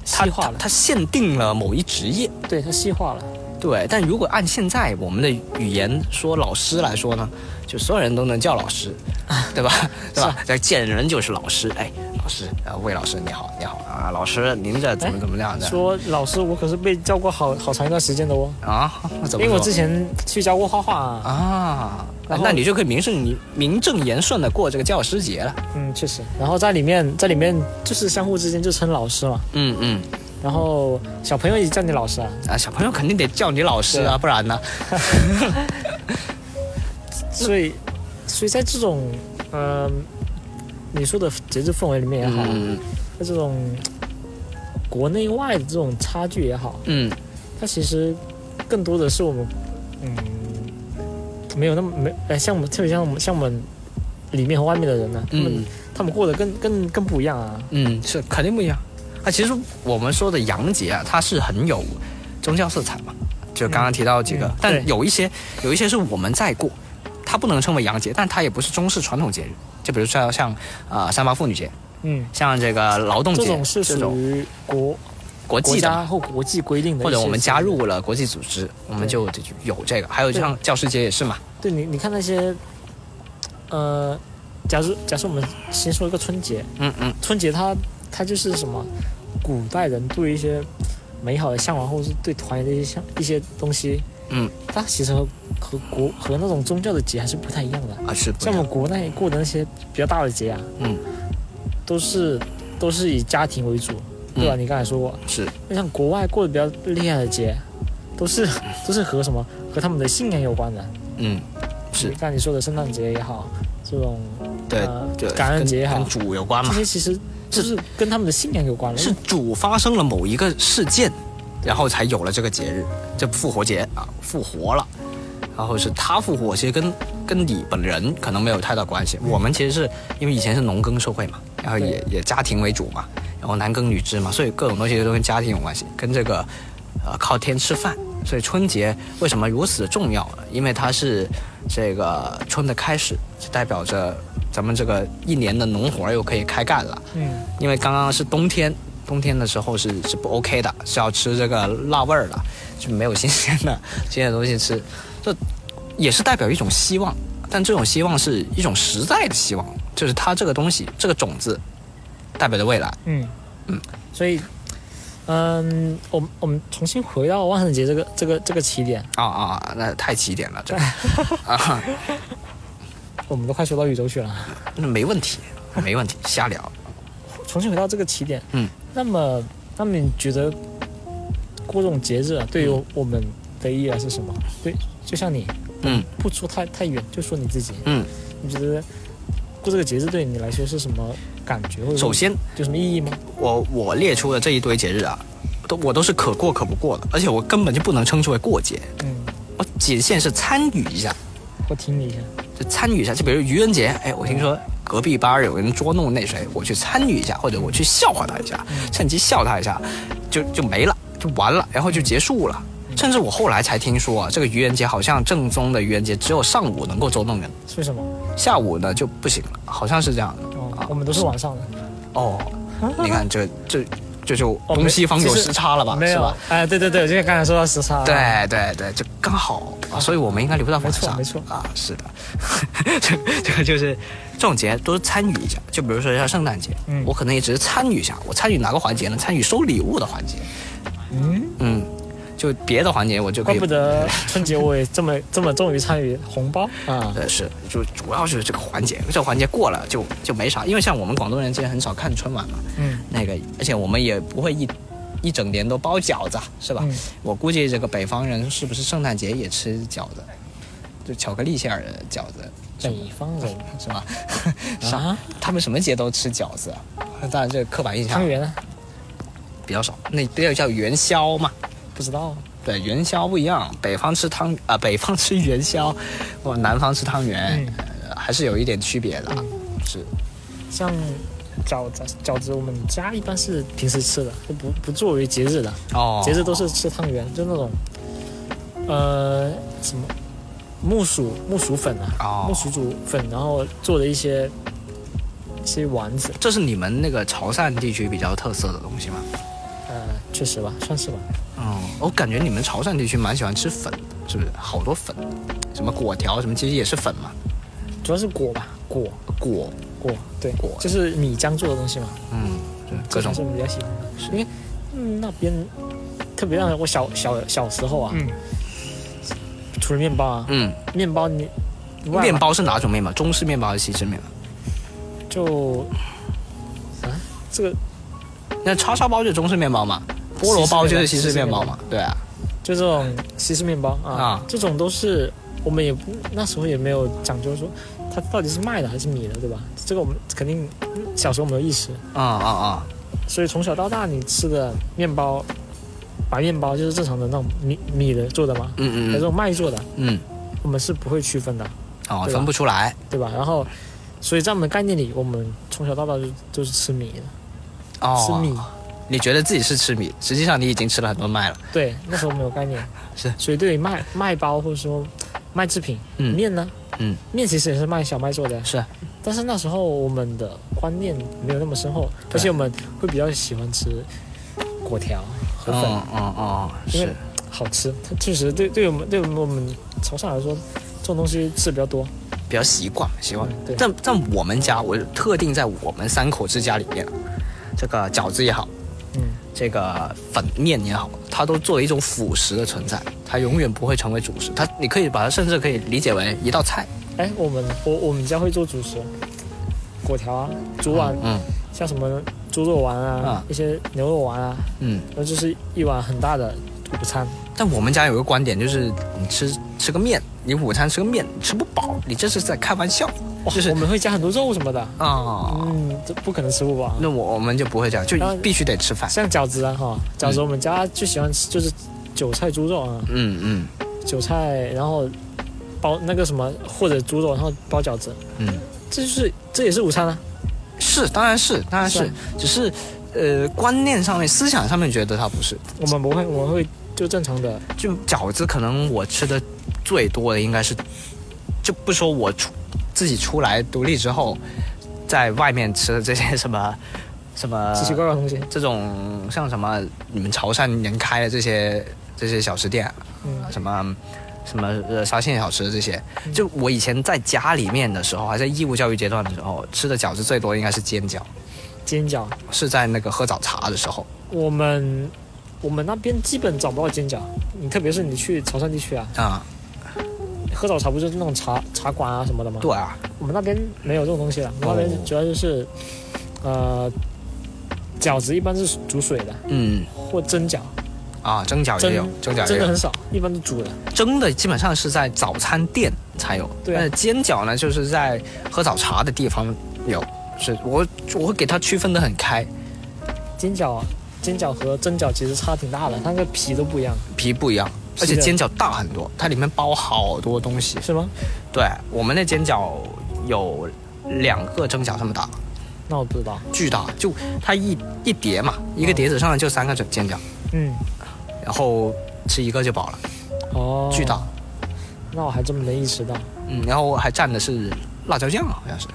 它它它限定了某一职业，对，它细化了。对，但如果按现在我们的语言说老师来说呢，就所有人都能叫老师，对吧？对吧？这见人就是老师，哎，老师，呃，魏老师你好，你好啊，老师您这怎么怎么样的？说老师，我可是被教过好好长一段时间的哦。啊？怎么？因为我之前去教过画画啊。啊那你就可以名正你名正言顺的过这个教师节了。嗯，确实。然后在里面，在里面就是相互之间就称老师嘛。嗯嗯。然后小朋友也叫你老师啊？啊，小朋友肯定得叫你老师啊，不然呢？所以，所以在这种，嗯，你说的节日氛围里面也好，在这种国内外的这种差距也好，嗯，它其实更多的是我们，嗯，没有那么没，哎，像我们特别像我们像我们里面和外面的人呢，他们他们过得更更更不一样啊。嗯，是肯定不一样。啊，其实我们说的洋节啊，它是很有宗教色彩嘛，就刚刚提到几个，但有一些有一些是我们在过，它不能称为洋节，但它也不是中式传统节日，就比如说像啊三八妇女节，嗯，像这个劳动节这种是属于国国际的或国际规定的，或者我们加入了国际组织，我们就有这个，还有像教师节也是嘛。对你，你看那些，呃，假如假设我们先说一个春节，嗯嗯，春节它它就是什么？古代人对一些美好的向往，或者是对团圆的一些像一些东西，嗯，它其实和和国和那种宗教的节还是不太一样的啊。是像我们国内过的那些比较大的节啊，嗯，都是都是以家庭为主，对吧？你刚才说过是。那像国外过的比较厉害的节，都是都是和什么和他们的信仰有关的。嗯，是。刚才你说的圣诞节也好，这种对感恩节也好，跟主有关嘛？这些其实就。是跟他们的信仰有关，是主发生了某一个事件，然后才有了这个节日，这复活节啊，复活了，然后是他复活，其实跟跟你本人可能没有太大关系。我们其实是因为以前是农耕社会嘛，然后也也家庭为主嘛，然后男耕女织嘛，所以各种东西都跟家庭有关系，跟这个呃靠天吃饭。所以春节为什么如此重要呢？因为它是这个春的开始，就代表着。咱们这个一年的农活又可以开干了，嗯，因为刚刚是冬天，冬天的时候是是不 OK 的，是要吃这个辣味儿的，就没有新鲜的新鲜的东西吃，这也是代表一种希望，但这种希望是一种实在的希望，就是它这个东西这个种子代表着未来，嗯嗯，所以，嗯，我们我们重新回到万圣节这个这个这个起点啊啊，那太起点了，这 啊。我们都快说到宇宙去了，那没问题，没问题，瞎聊。重新回到这个起点，嗯，那么，那么你觉得过这种节日啊，对于我们的意义是什么？对，就像你，嗯，不说太太远，就说你自己，嗯，你觉得过这个节日对你来说是什么感觉？或者首先有什么意义吗？我我列出的这一堆节日啊，都我都是可过可不过的，而且我根本就不能称之为过节，嗯，我仅限是参与一下。我听你一下。就参与一下，就比如愚人节，哎，我听说隔壁班有人捉弄那谁，我去参与一下，或者我去笑话他一下，趁机笑他一下，就就没了，就完了，然后就结束了。甚至我后来才听说啊，这个愚人节好像正宗的愚人节只有上午能够捉弄人，为什么？下午呢就不行了，好像是这样的。哦，我们都是晚上的。哦，你看这这。这就东西方有时差了吧？没有，哎，对对对，就是刚才说到时差。对对对，就刚好啊，所以我们应该留到晚上。没错，啊，是的，这这个就是这种节都是参与一下，就比如说像圣诞节，我可能也只是参与一下。我参与哪个环节呢？参与收礼物的环节。嗯嗯。就别的环节我就怪不得春节我也这么 这么重于参与红包。啊，对是就主要就是这个环节，这个环节过了就就没啥，因为像我们广东人其实很少看春晚嘛，嗯，那个而且我们也不会一一整年都包饺子是吧？我估计这个北方人是不是圣诞节也吃饺子，就巧克力馅儿的饺子，北方人。是吧？啊，他们什么节都吃饺子，当然这个刻板印象，汤圆比较少，那都要叫元宵嘛。不知道，对元宵不一样，北方吃汤啊，北方吃元宵，或南方吃汤圆，还是有一点区别的。是，像饺子，饺子我们家一般是平时吃的，就不不作为节日的。哦，节日都是吃汤圆，就那种，呃，什么木薯木薯粉啊，木薯煮粉，然后做的一些一些丸子。这是你们那个潮汕地区比较特色的东西吗？呃，确实吧，算是吧。哦，我感觉你们潮汕地区蛮喜欢吃粉的，是不是？好多粉，什么果条什么，其实也是粉嘛。主要是果吧，果果果，对，果就是米浆做的东西嘛。嗯，对各种是比较喜欢的，因为嗯那边特别让我小小小时候啊，嗯，除了面包啊，嗯，面包你面包是哪种面包？中式面包还是西式面包？就啊这个那叉烧包就是中式面包嘛，菠萝包就是西式面包。嘛，对啊，就这种西式面包啊，啊。这种都是我们也不那时候也没有讲究说它到底是麦的还是米的，对吧？这个我们肯定小时候没有意识，啊啊啊，所以从小到大你吃的面包，白面包就是正常的那种米米的做的嘛，嗯嗯嗯。还有这种麦做的，嗯，我们是不会区分的，哦，分不出来，对吧？然后，所以在我们的概念里，我们从小到大就就是吃米的，哦，吃米。你觉得自己是吃米，实际上你已经吃了很多麦了。对，那时候没有概念，是，所以对于麦麦包或者说麦制品，嗯。面呢，嗯，面其实也是卖小麦做的，是，但是那时候我们的观念没有那么深厚，而且我们会比较喜欢吃果条和粉，嗯嗯嗯，因为是。好吃，它确实对对我们对我们潮汕来说，这种东西吃的比较多。比较习惯习惯。对。但但我们家，我特定在我们三口之家里面，这个饺子也好，嗯，这个粉面也好，它都作为一种辅食的存在，它永远不会成为主食。它你可以把它甚至可以理解为一道菜。哎，我们我我们家会做主食，果条啊，煮碗，嗯像什么猪肉丸啊，一些牛肉丸啊，嗯，然后就是一碗很大的午餐。但我们家有个观点，就是你吃吃个面，你午餐吃个面，吃不饱，你这是在开玩笑。就是我们会加很多肉什么的啊，嗯，这不可能吃不饱。那我我们就不会这样，就必须得吃饭。像饺子啊，哈，饺子我们家最喜欢吃就是韭菜猪肉啊，嗯嗯，韭菜，然后包那个什么或者猪肉，然后包饺子，嗯，这就是这也是午餐啊。是，当然是，当然是，只是呃观念上面、思想上面觉得它不是。我们不会，我们会就正常的，就饺子，可能我吃的最多的应该是，就不说我出自己出来独立之后，在外面吃的这些什么 什么奇奇怪怪的东西，这种像什么你们潮汕人开的这些这些小吃店，嗯，什么。什么呃沙县小吃这些，就我以前在家里面的时候，还在义务教育阶段的时候，吃的饺子最多应该是煎饺。煎饺是在那个喝早茶的时候。我们我们那边基本找不到煎饺，你特别是你去潮汕地区啊，啊，喝早茶不就是那种茶茶馆啊什么的吗？对啊，我们那边没有这种东西了，我们那边主要就是，呃，饺子一般是煮水的，嗯，或蒸饺，啊，蒸饺也有，蒸饺也有蒸的很。少，一般都煮的。蒸的基本上是在早餐店才有，对啊但是煎饺呢，就是在喝早茶的地方有。是我我会给它区分的很开，煎饺，煎饺和蒸饺其实差挺大的，它那个皮都不一样。皮不一样，而且煎饺大很多，它里面包好多东西。是吗？对我们那煎饺有两个蒸饺这么大，那我不知道。巨大，就它一一碟嘛，一个碟子上面就三个蒸煎饺，嗯，然后吃一个就饱了，哦，巨大。那我还真没意识到。嗯，然后还蘸的是辣椒酱，好像是。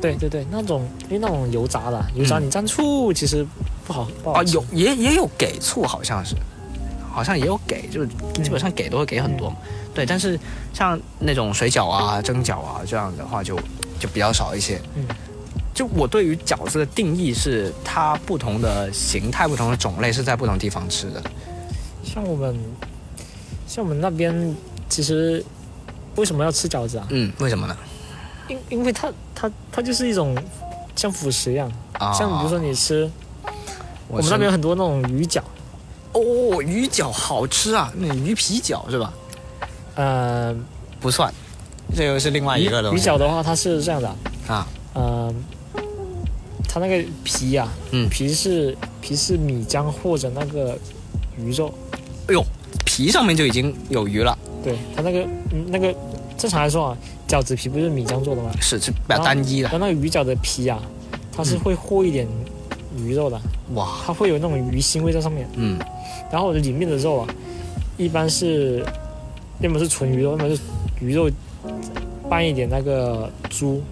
对对对，那种因为那种油炸的，油炸你蘸醋其实不好不好啊，有也也有给醋，好像是，好像也有给，就是基本上给都会给很多嘛。对，但是像那种水饺啊、蒸饺啊这样的话就，就比较少一些。嗯，就我对于饺子的定义是，它不同的形态、不同的种类是在不同地方吃的。像我们，像我们那边其实为什么要吃饺子啊？嗯，为什么呢？因因为它它它就是一种像辅食一样，啊像比如说你吃，我们那边有很多那种鱼饺，哦，鱼饺好吃啊，那鱼皮饺是吧？呃，不算，这又是另外一个鱼东西。鱼饺的话，它是这样的，啊，呃，它那个皮呀、嗯皮是皮是米浆或者那个鱼肉，哎呦，皮上面就已经有鱼了，对，它那个嗯那个正常来说啊，饺子皮不是米浆做的吗？是是比较单一的然后。然后那个鱼饺的皮啊，它是会和一点鱼肉的，哇，它会有那种鱼腥味在上面。嗯，然后里面的肉啊，一般是要么是纯鱼肉，要么是鱼肉拌一点那个猪，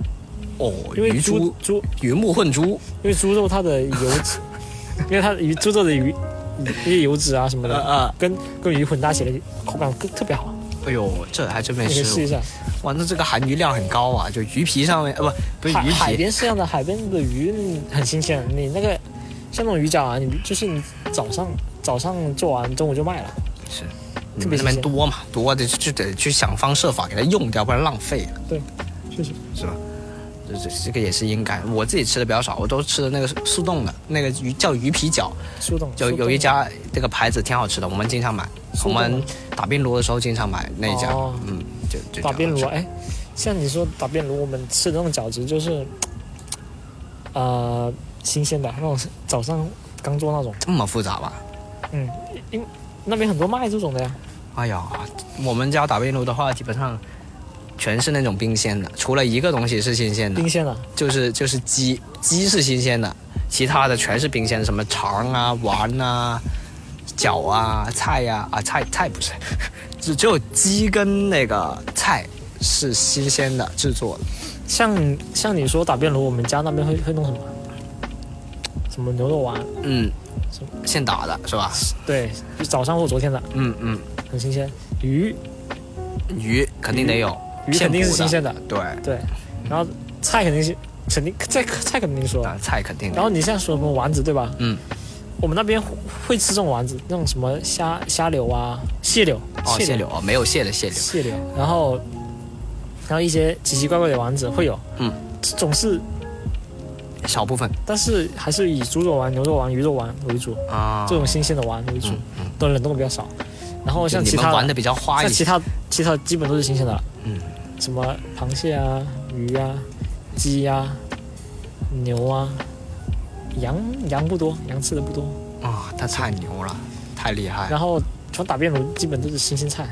哦，因为鱼猪猪鱼目混珠，因为猪肉它的油脂，因为它鱼猪肉的鱼那些油脂啊什么的，跟跟鱼混在一起来口感更特别好。哎呦，这还真没吃过试试一下过。哇，那这个含鱼量很高啊，就鱼皮上面，呃，不，不是鱼皮，海边是这样的，海边的鱼很新鲜，你那个像那种鱼饺啊，你就是你早上早上做完，中午就卖了。是，特别那边。多嘛，多的就就得去想方设法给它用掉，不然浪费了，对，确实是吧？这个也是应该，我自己吃的比较少，我都吃的那个速冻的，那个鱼叫鱼皮饺，速冻有有一家这个牌子挺好吃的，我们经常买，我们打边炉的时候经常买那一家，哦。嗯，就就打边炉哎，像你说打边炉，我们吃的那种饺子就是，呃，新鲜的那种，早上刚做那种。这么复杂吧？嗯，因那边很多卖这种的呀。哎呀，我们家打边炉的话，基本上全是那种冰鲜的，除了一个东西是新鲜的，冰鲜的，就是就是鸡，鸡是新鲜的，其他的全是冰鲜的，什么肠啊、丸啊、脚啊、菜呀啊菜菜不是，只只有鸡跟那个菜是新鲜的制作的。像像你说打边炉，我们家那边会会弄什么？什么牛肉丸？嗯，现打的是吧？对，就早上或昨天的，嗯嗯，很新鲜。鱼鱼肯定得有，鱼肯定是新鲜的，对。对。然后菜肯定是肯定菜菜肯定说，菜肯定。然后你现在说什么丸子对吧？嗯，我们那边会会吃这种丸子，那种什么虾虾柳啊、蟹柳，哦，蟹柳。哦，没有蟹的蟹柳。蟹柳，然后然后一些奇奇怪怪的丸子会有，嗯，总是小部分，但是还是以猪肉丸、牛肉丸、鱼肉丸为主啊，这种新鲜的丸为主，都冷冻的比较少。然后像其他玩的比较花一些像其他其他基本都是新鲜的了，嗯，什么螃蟹啊、鱼啊、鸡啊、牛啊，羊羊不多，羊吃的不多。啊，他太牛了，太厉害。然后全打边炉基本都是新鲜菜。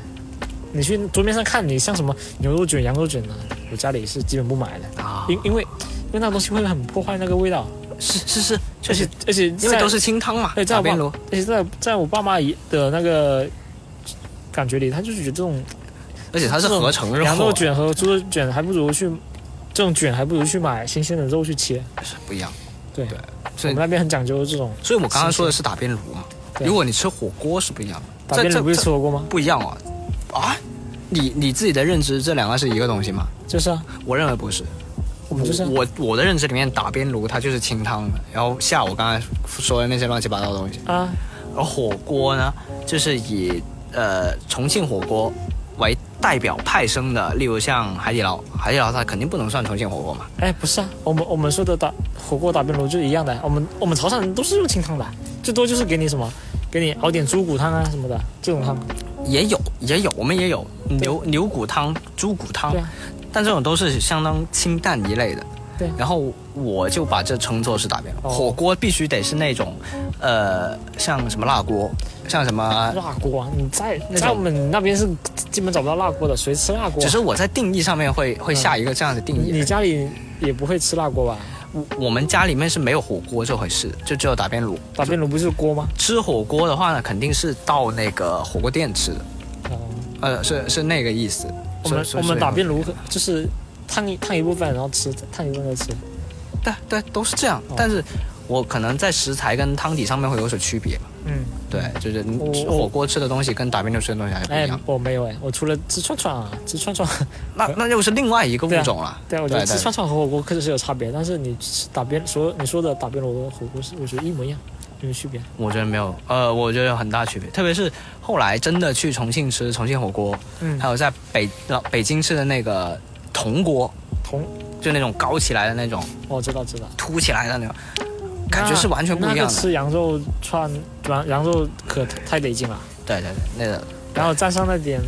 你去桌面上看，你像什么牛肉卷、羊肉卷呢？我家里是基本不买的啊，因因为因为那东西会很破坏那个味道。是是是，而且而且因为都是清汤嘛对，在我爸打边炉，而且在在我爸妈的那个感觉里，他就是觉得这种，而且它是合成肉羊肉卷和猪肉卷，还不如去这种卷，还不如去买新鲜的肉去切。是不一样。对对，我们那边很讲究这种。所以我刚刚说的是打边炉嘛。如果你吃火锅是不一样的，这打边炉不是这吃火锅吗？不一样啊。啊，你你自己的认知，这两个是一个东西吗？就是啊，我认为不是。我们就是啊我我的认知里面，打边炉它就是清汤的，然后下我刚才说的那些乱七八糟的东西。啊，而火锅呢，就是以呃重庆火锅为代表派生的，例如像海底捞，海底捞它肯定不能算重庆火锅嘛。哎，不是啊，我们我们说的打火锅打边炉就是一样的，我们我们潮汕人都是用清汤的，最多就是给你什么，给你熬点猪骨汤啊什么的这种汤。也有也有，我们也有牛牛骨汤、猪骨汤，但这种都是相当清淡一类的。对然后我就把这称作是打边炉。哦火锅必须得是那种，呃，像什么辣锅，像什么辣锅啊，你在在我们那边是基本找不到辣锅的，谁吃辣锅啊？只是我在定义上面会会下一个这样的定义。你家里也不会吃辣锅吧？我我们家里面是没有火锅这回事，就只有打边炉。打边炉不是锅吗？吃火锅的话呢，肯定是到那个火锅店吃的，哦，呃，是是那个意思。我们我们打边，炉就是烫一烫一部分，然后吃，烫一部分再吃。对对都是这样，但是我可能在食材跟汤底上面会有所区别。嗯，对，就是你吃火锅吃的东西跟打边炉吃的东西还是不哎一样。，我没有哎，我除了吃串串啊，吃串串，那 那又是另外一个物种了。对啊，我觉得吃串串和火锅确实是有差别，但是你吃打边所你说的打边炉和火锅是我觉得一模一样，没有区别。我觉得没有，呃，我觉得有很大区别，特别是后来真的去重庆吃重庆火锅，嗯还有在北呃北京吃的那个铜锅，铜？就那种高起来的那种，我知道知道，凸起来的那种，感觉是完全不一样的。那个吃羊肉串，羊羊肉可太得劲了，对对对，那个。然后蘸上那点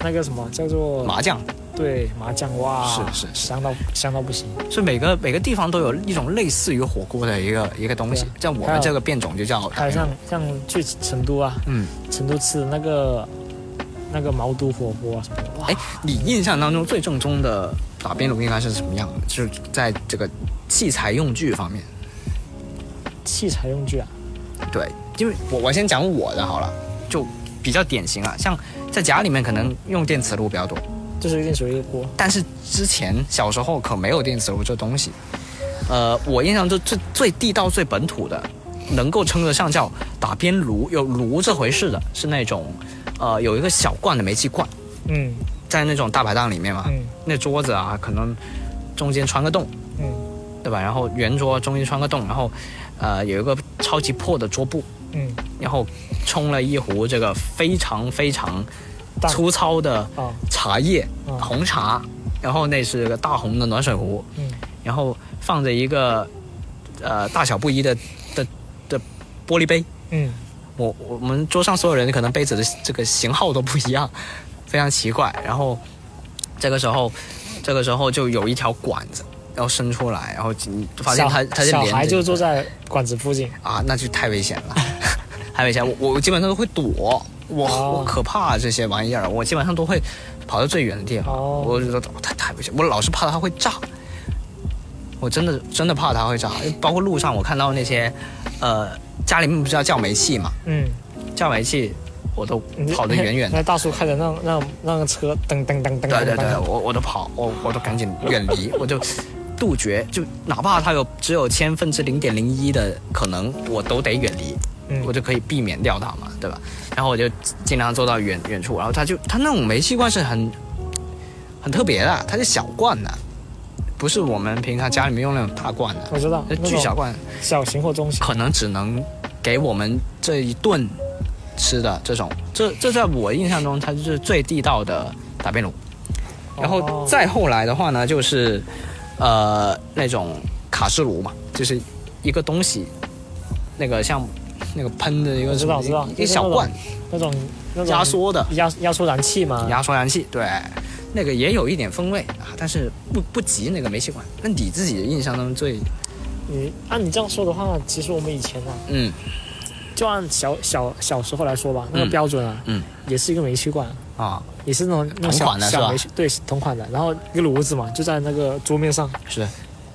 那个什么叫做麻酱，对麻酱，哇，是是是。香到香到不行。是每个每个地方都有一种类似于火锅的一个一个东西。像我们这个变种就叫还有像像去成都啊，嗯，成都吃的那个那个毛肚火锅啊什么哎，你印象当中最正宗的打边炉应该是什么样的？就是在这个器材用具方面。器材用具啊，对，因为我我先讲我的好了，就比较典型啊，像在家里面可能用电磁炉比较多，就是电水一个锅，但是之前小时候可没有电磁炉这东西。呃，我印象中最最地道、最本土的，能够称得上叫打边炉，有炉这回事的，是那种呃有一个小罐的煤气罐，嗯。在那种大排档里面嘛，嗯。那桌子啊可能中间穿个洞，嗯。对吧？然后圆桌中间穿个洞，然后呃有一个超级破的桌布，嗯。然后冲了一壶这个非常非常粗糙的啊。茶叶，啊。红茶，然后那是个大红的暖水壶，嗯。然后放着一个呃大小不一的玻璃杯，嗯我我们桌上所有人可能杯子的这个型号都不一样，非常奇怪。然后这个时候，这个时候就有一条管子要伸出来，然后你发现它小它是连着小孩就坐在管子附近，啊，那就太危险了，太危险。我我基本上都会躲，我、哦我可怕这些玩意儿，我基本上都会跑到最远的地方。哦我觉得太太危险，我老是怕它会炸。我真的真的怕它会炸，包括路上我看到那些，呃，家里面不是要叫煤气嘛，嗯，叫煤气，我都跑得远远的 那。大叔开着那那那个车，噔噔噔噔噔对对对，噔，我我都跑，我我都赶紧远离，我就杜绝，就哪怕它有只有千分之零点零一的可能，我都得远离，嗯我就可以避免掉它嘛，对吧？然后我就尽量坐到远远处，然后它就它那种煤气罐是很很特别的，它是小罐的，不是我们平常家里面用那种大罐的，我知道，那巨小罐，小型或中型，可能只能给我们这一顿吃的这种，这这在我印象中，它就是最地道的打边炉。然后再后来的话呢，就是呃那种卡式炉嘛，就是一个东西，那个像那个喷的一个我知道我知道，一个小罐，那种那种压缩的。压压缩燃气嘛，压缩燃气，对，那个也有一点风味啊，但是不不及那个煤气罐。那你自己的印象当中最你按你这样说的话，其实我们以前啊，嗯。就按小小小时候来说吧，那个嗯标准啊，嗯。也是一个煤气罐，啊。也是那种那种同小款的小煤气，对，同款的，然后一个炉子嘛，就在那个桌面上。是。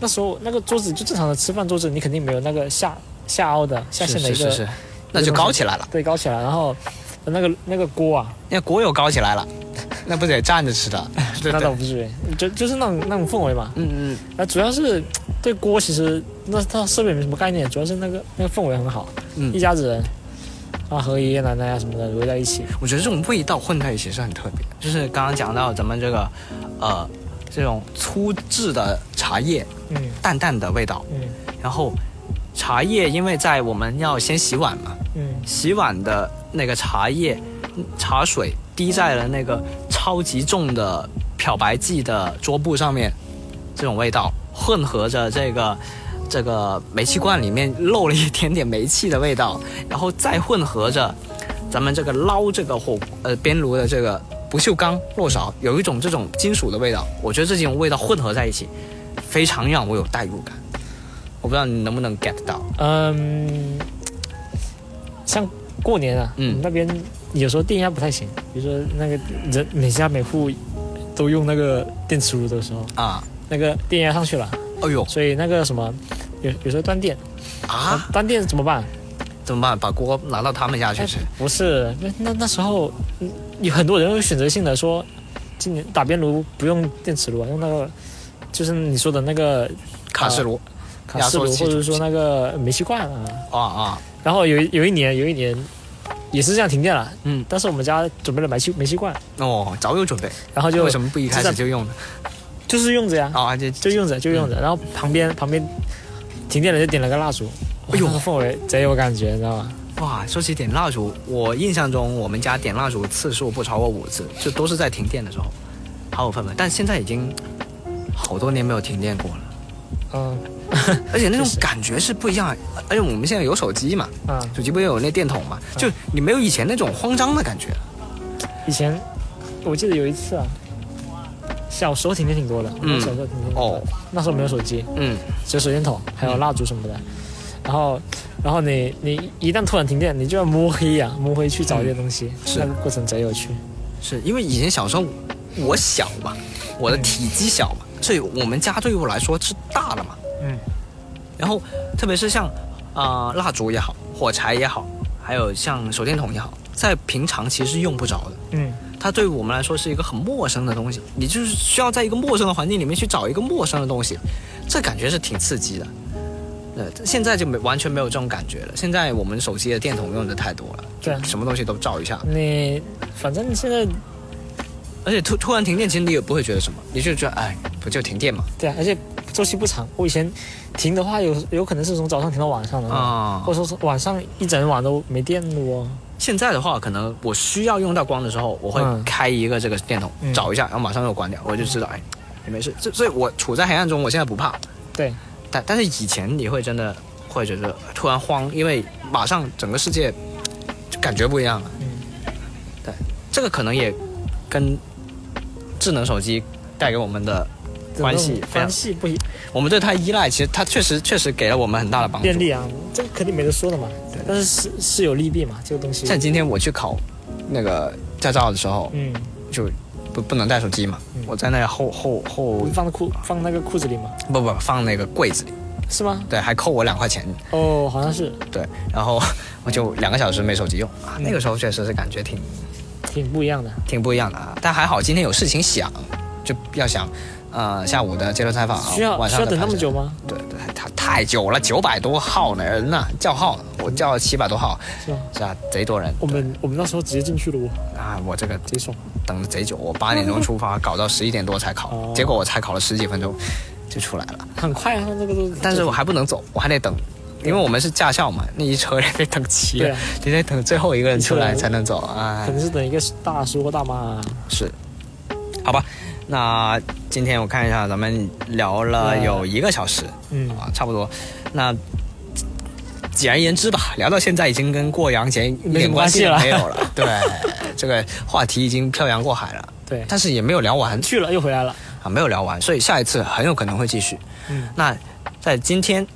那时候那个桌子就正常的吃饭桌子，你肯定没有那个下下凹的下陷的一个，是是是，那就高起来了。对，高起来，然后那个那个锅啊，那锅又高起来了，那不得站着吃的？对那倒不至于，就就是那种那种氛围嘛。嗯嗯，那主要是对锅，其实那它设备没什么概念，主要是那个那个氛围很好，嗯。一家子人啊和爷爷奶奶啊什么的围在一起，我觉得这种味道混在一起是很特别，就是刚刚讲到咱们这个，呃，这种粗制的茶叶，嗯。淡淡的味道，嗯。然后茶叶因为在我们要先洗碗嘛，嗯。洗碗的那个茶叶茶水滴在了那个超级重的漂白剂的桌布上面，这种味道混合着这个这个煤气罐里面漏了一点点煤气的味道，然后再混合着咱们这个捞这个火呃边炉的这个不锈钢漏勺，有一种这种金属的味道，我觉得这几种味道混合在一起，非常让我有代入感。我不知道你能不能 get 到，嗯，像过年啊，嗯那边有时候电压不太行，比如说那个人每家每户都用那个电磁炉的时候啊，那个电压上去了，哎呦所以那个什么有有时候断电啊，断电怎么办？怎么办？把锅拿到他们家去吃？不是，那那那时候嗯有很多人会选择性的说，今年打边炉不用电磁炉啊，用那个就是你说的那个卡式炉、卡式炉，或者说那个煤气罐啊。啊啊，然后有有一年有一年也是这样停电了，嗯，但是我们家准备了煤气煤气罐，哦，早有准备，然后就为什么不一开始就用呢？就是用着呀，啊，就就用着就用着，然后旁边旁边停电了就点了个蜡烛，哎呦，氛围贼有感觉，你知道吗？哇，说起点蜡烛，我印象中我们家点蜡烛次数不超过五次，就都是在停电的时候，好有氛围。但现在已经好多年没有停电过了，嗯，而且那种感觉是不一样。而且我们现在有手机嘛，嗯，手机不也有那电筒嘛，就你没有以前那种慌张的感觉。以前我记得有一次啊，小时候停电挺多的，嗯。小时候停电挺多的。哦，那时候没有手机，嗯，只有手电筒，还有蜡烛什么的。然后，然后你你一旦突然停电，你就要摸黑呀、摸黑去找一些东西，是。那个过程贼有趣。是因为以前小时候我小嘛，我的体积小嘛，所以我们家对于我来说是大的嘛。嗯。然后特别是像啊、呃蜡烛也好，火柴也好，还有像手电筒也好，在平常其实是用不着的。嗯，它对于我们来说是一个很陌生的东西，你就是需要在一个陌生的环境里面去找一个陌生的东西，这感觉是挺刺激的。呃，现在就没完全没有这种感觉了。现在我们手机的电筒用的太多了，对啊什么东西都照一下。你反正现在而且突突然停电，其实你也不会觉得什么，你就觉得哎，不就停电嘛？对啊，而且周期不长。我以前停的话有有可能是从早上停到晚上的，啊或者说是晚上一整晚都没电的哦。现在的话，可能我需要用到光的时候，我会嗯开一个这个电筒、嗯找一下，然后马上就关掉，我就知道哎，也没事。这所以，我处在黑暗中，我现在不怕。对，但但是以前你会真的会觉得突然慌，因为马上整个世界就感觉不一样了。嗯，对，这个可能也跟智能手机带给我们的关系非常关，系不一我们对它依赖，其实它确实确实给了我们很大的帮助。便利啊，这个肯定没得说的嘛。对但是是是有利弊嘛，这个东西。像今天我去考那个驾照的时候，嗯，就不不能带手机嘛，我在那个后后后放在裤放那个裤子里吗？不不放那个柜子里，是吗？对，还扣我两块钱，哦，好像是对，然后我就两个小时没手机用啊，那个时候确实是感觉挺挺不一样的。挺不一样的啊，但还好今天有事情想，就要想，呃，下午的街头采访，需要需要等晚上的拍摄那么久吗？对对，太太久了，九百多号呢人呐，叫号，我叫了七百多号，是吧？是啊，贼多人我们我们那时候直接进去了哦，啊，我这个贼爽。等的贼久，我八点钟出发，搞到十一点多才考，哦结果我才考了十几分钟就出来了，很快啊，那个都。但是我还不能走，我还得等。因为我们是驾校嘛，那一车人得等齐了，对啊你得等最后一个人出来才能走啊可。能是等一个大叔或大妈啊。是，好吧，那今天我看一下，咱们聊了有一个小时，嗯啊，差不多。那简而言之吧，聊到现在已经跟过洋节一点关系么关系了没有了。对，这个话题已经漂洋过海了，对，但是也没有聊完去了又回来了。啊，没有聊完，所以下一次很有可能会继续。嗯，那在今天。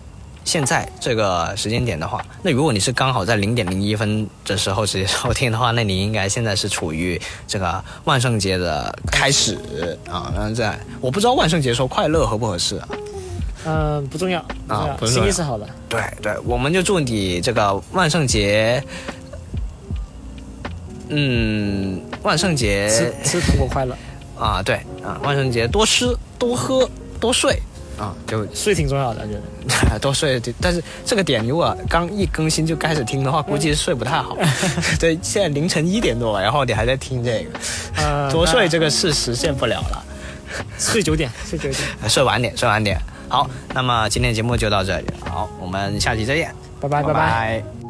现在这个时间点的话，那如果你是刚好在零点零一分的时候直接收听的话，那你应该现在是处于这个万圣节的开始啊。然后在我不知道万圣节说快乐合不合适啊？嗯，不重要啊心意是好的。对对，我们就祝你这个万圣节，嗯，万圣节吃吃糖果快乐啊，对啊，万圣节多吃多喝多睡啊，就睡挺重要的，我觉得。多睡。但是这个点如果刚一更新就开始听的话，估计是睡不太好。对，现在凌晨一点多，然后你还在听这个，呃多睡这个是实现不了了。睡九点，睡九点。睡晚点，睡晚点。好，那么今天的节目就到这里。好，我们下期再见，拜拜拜拜拜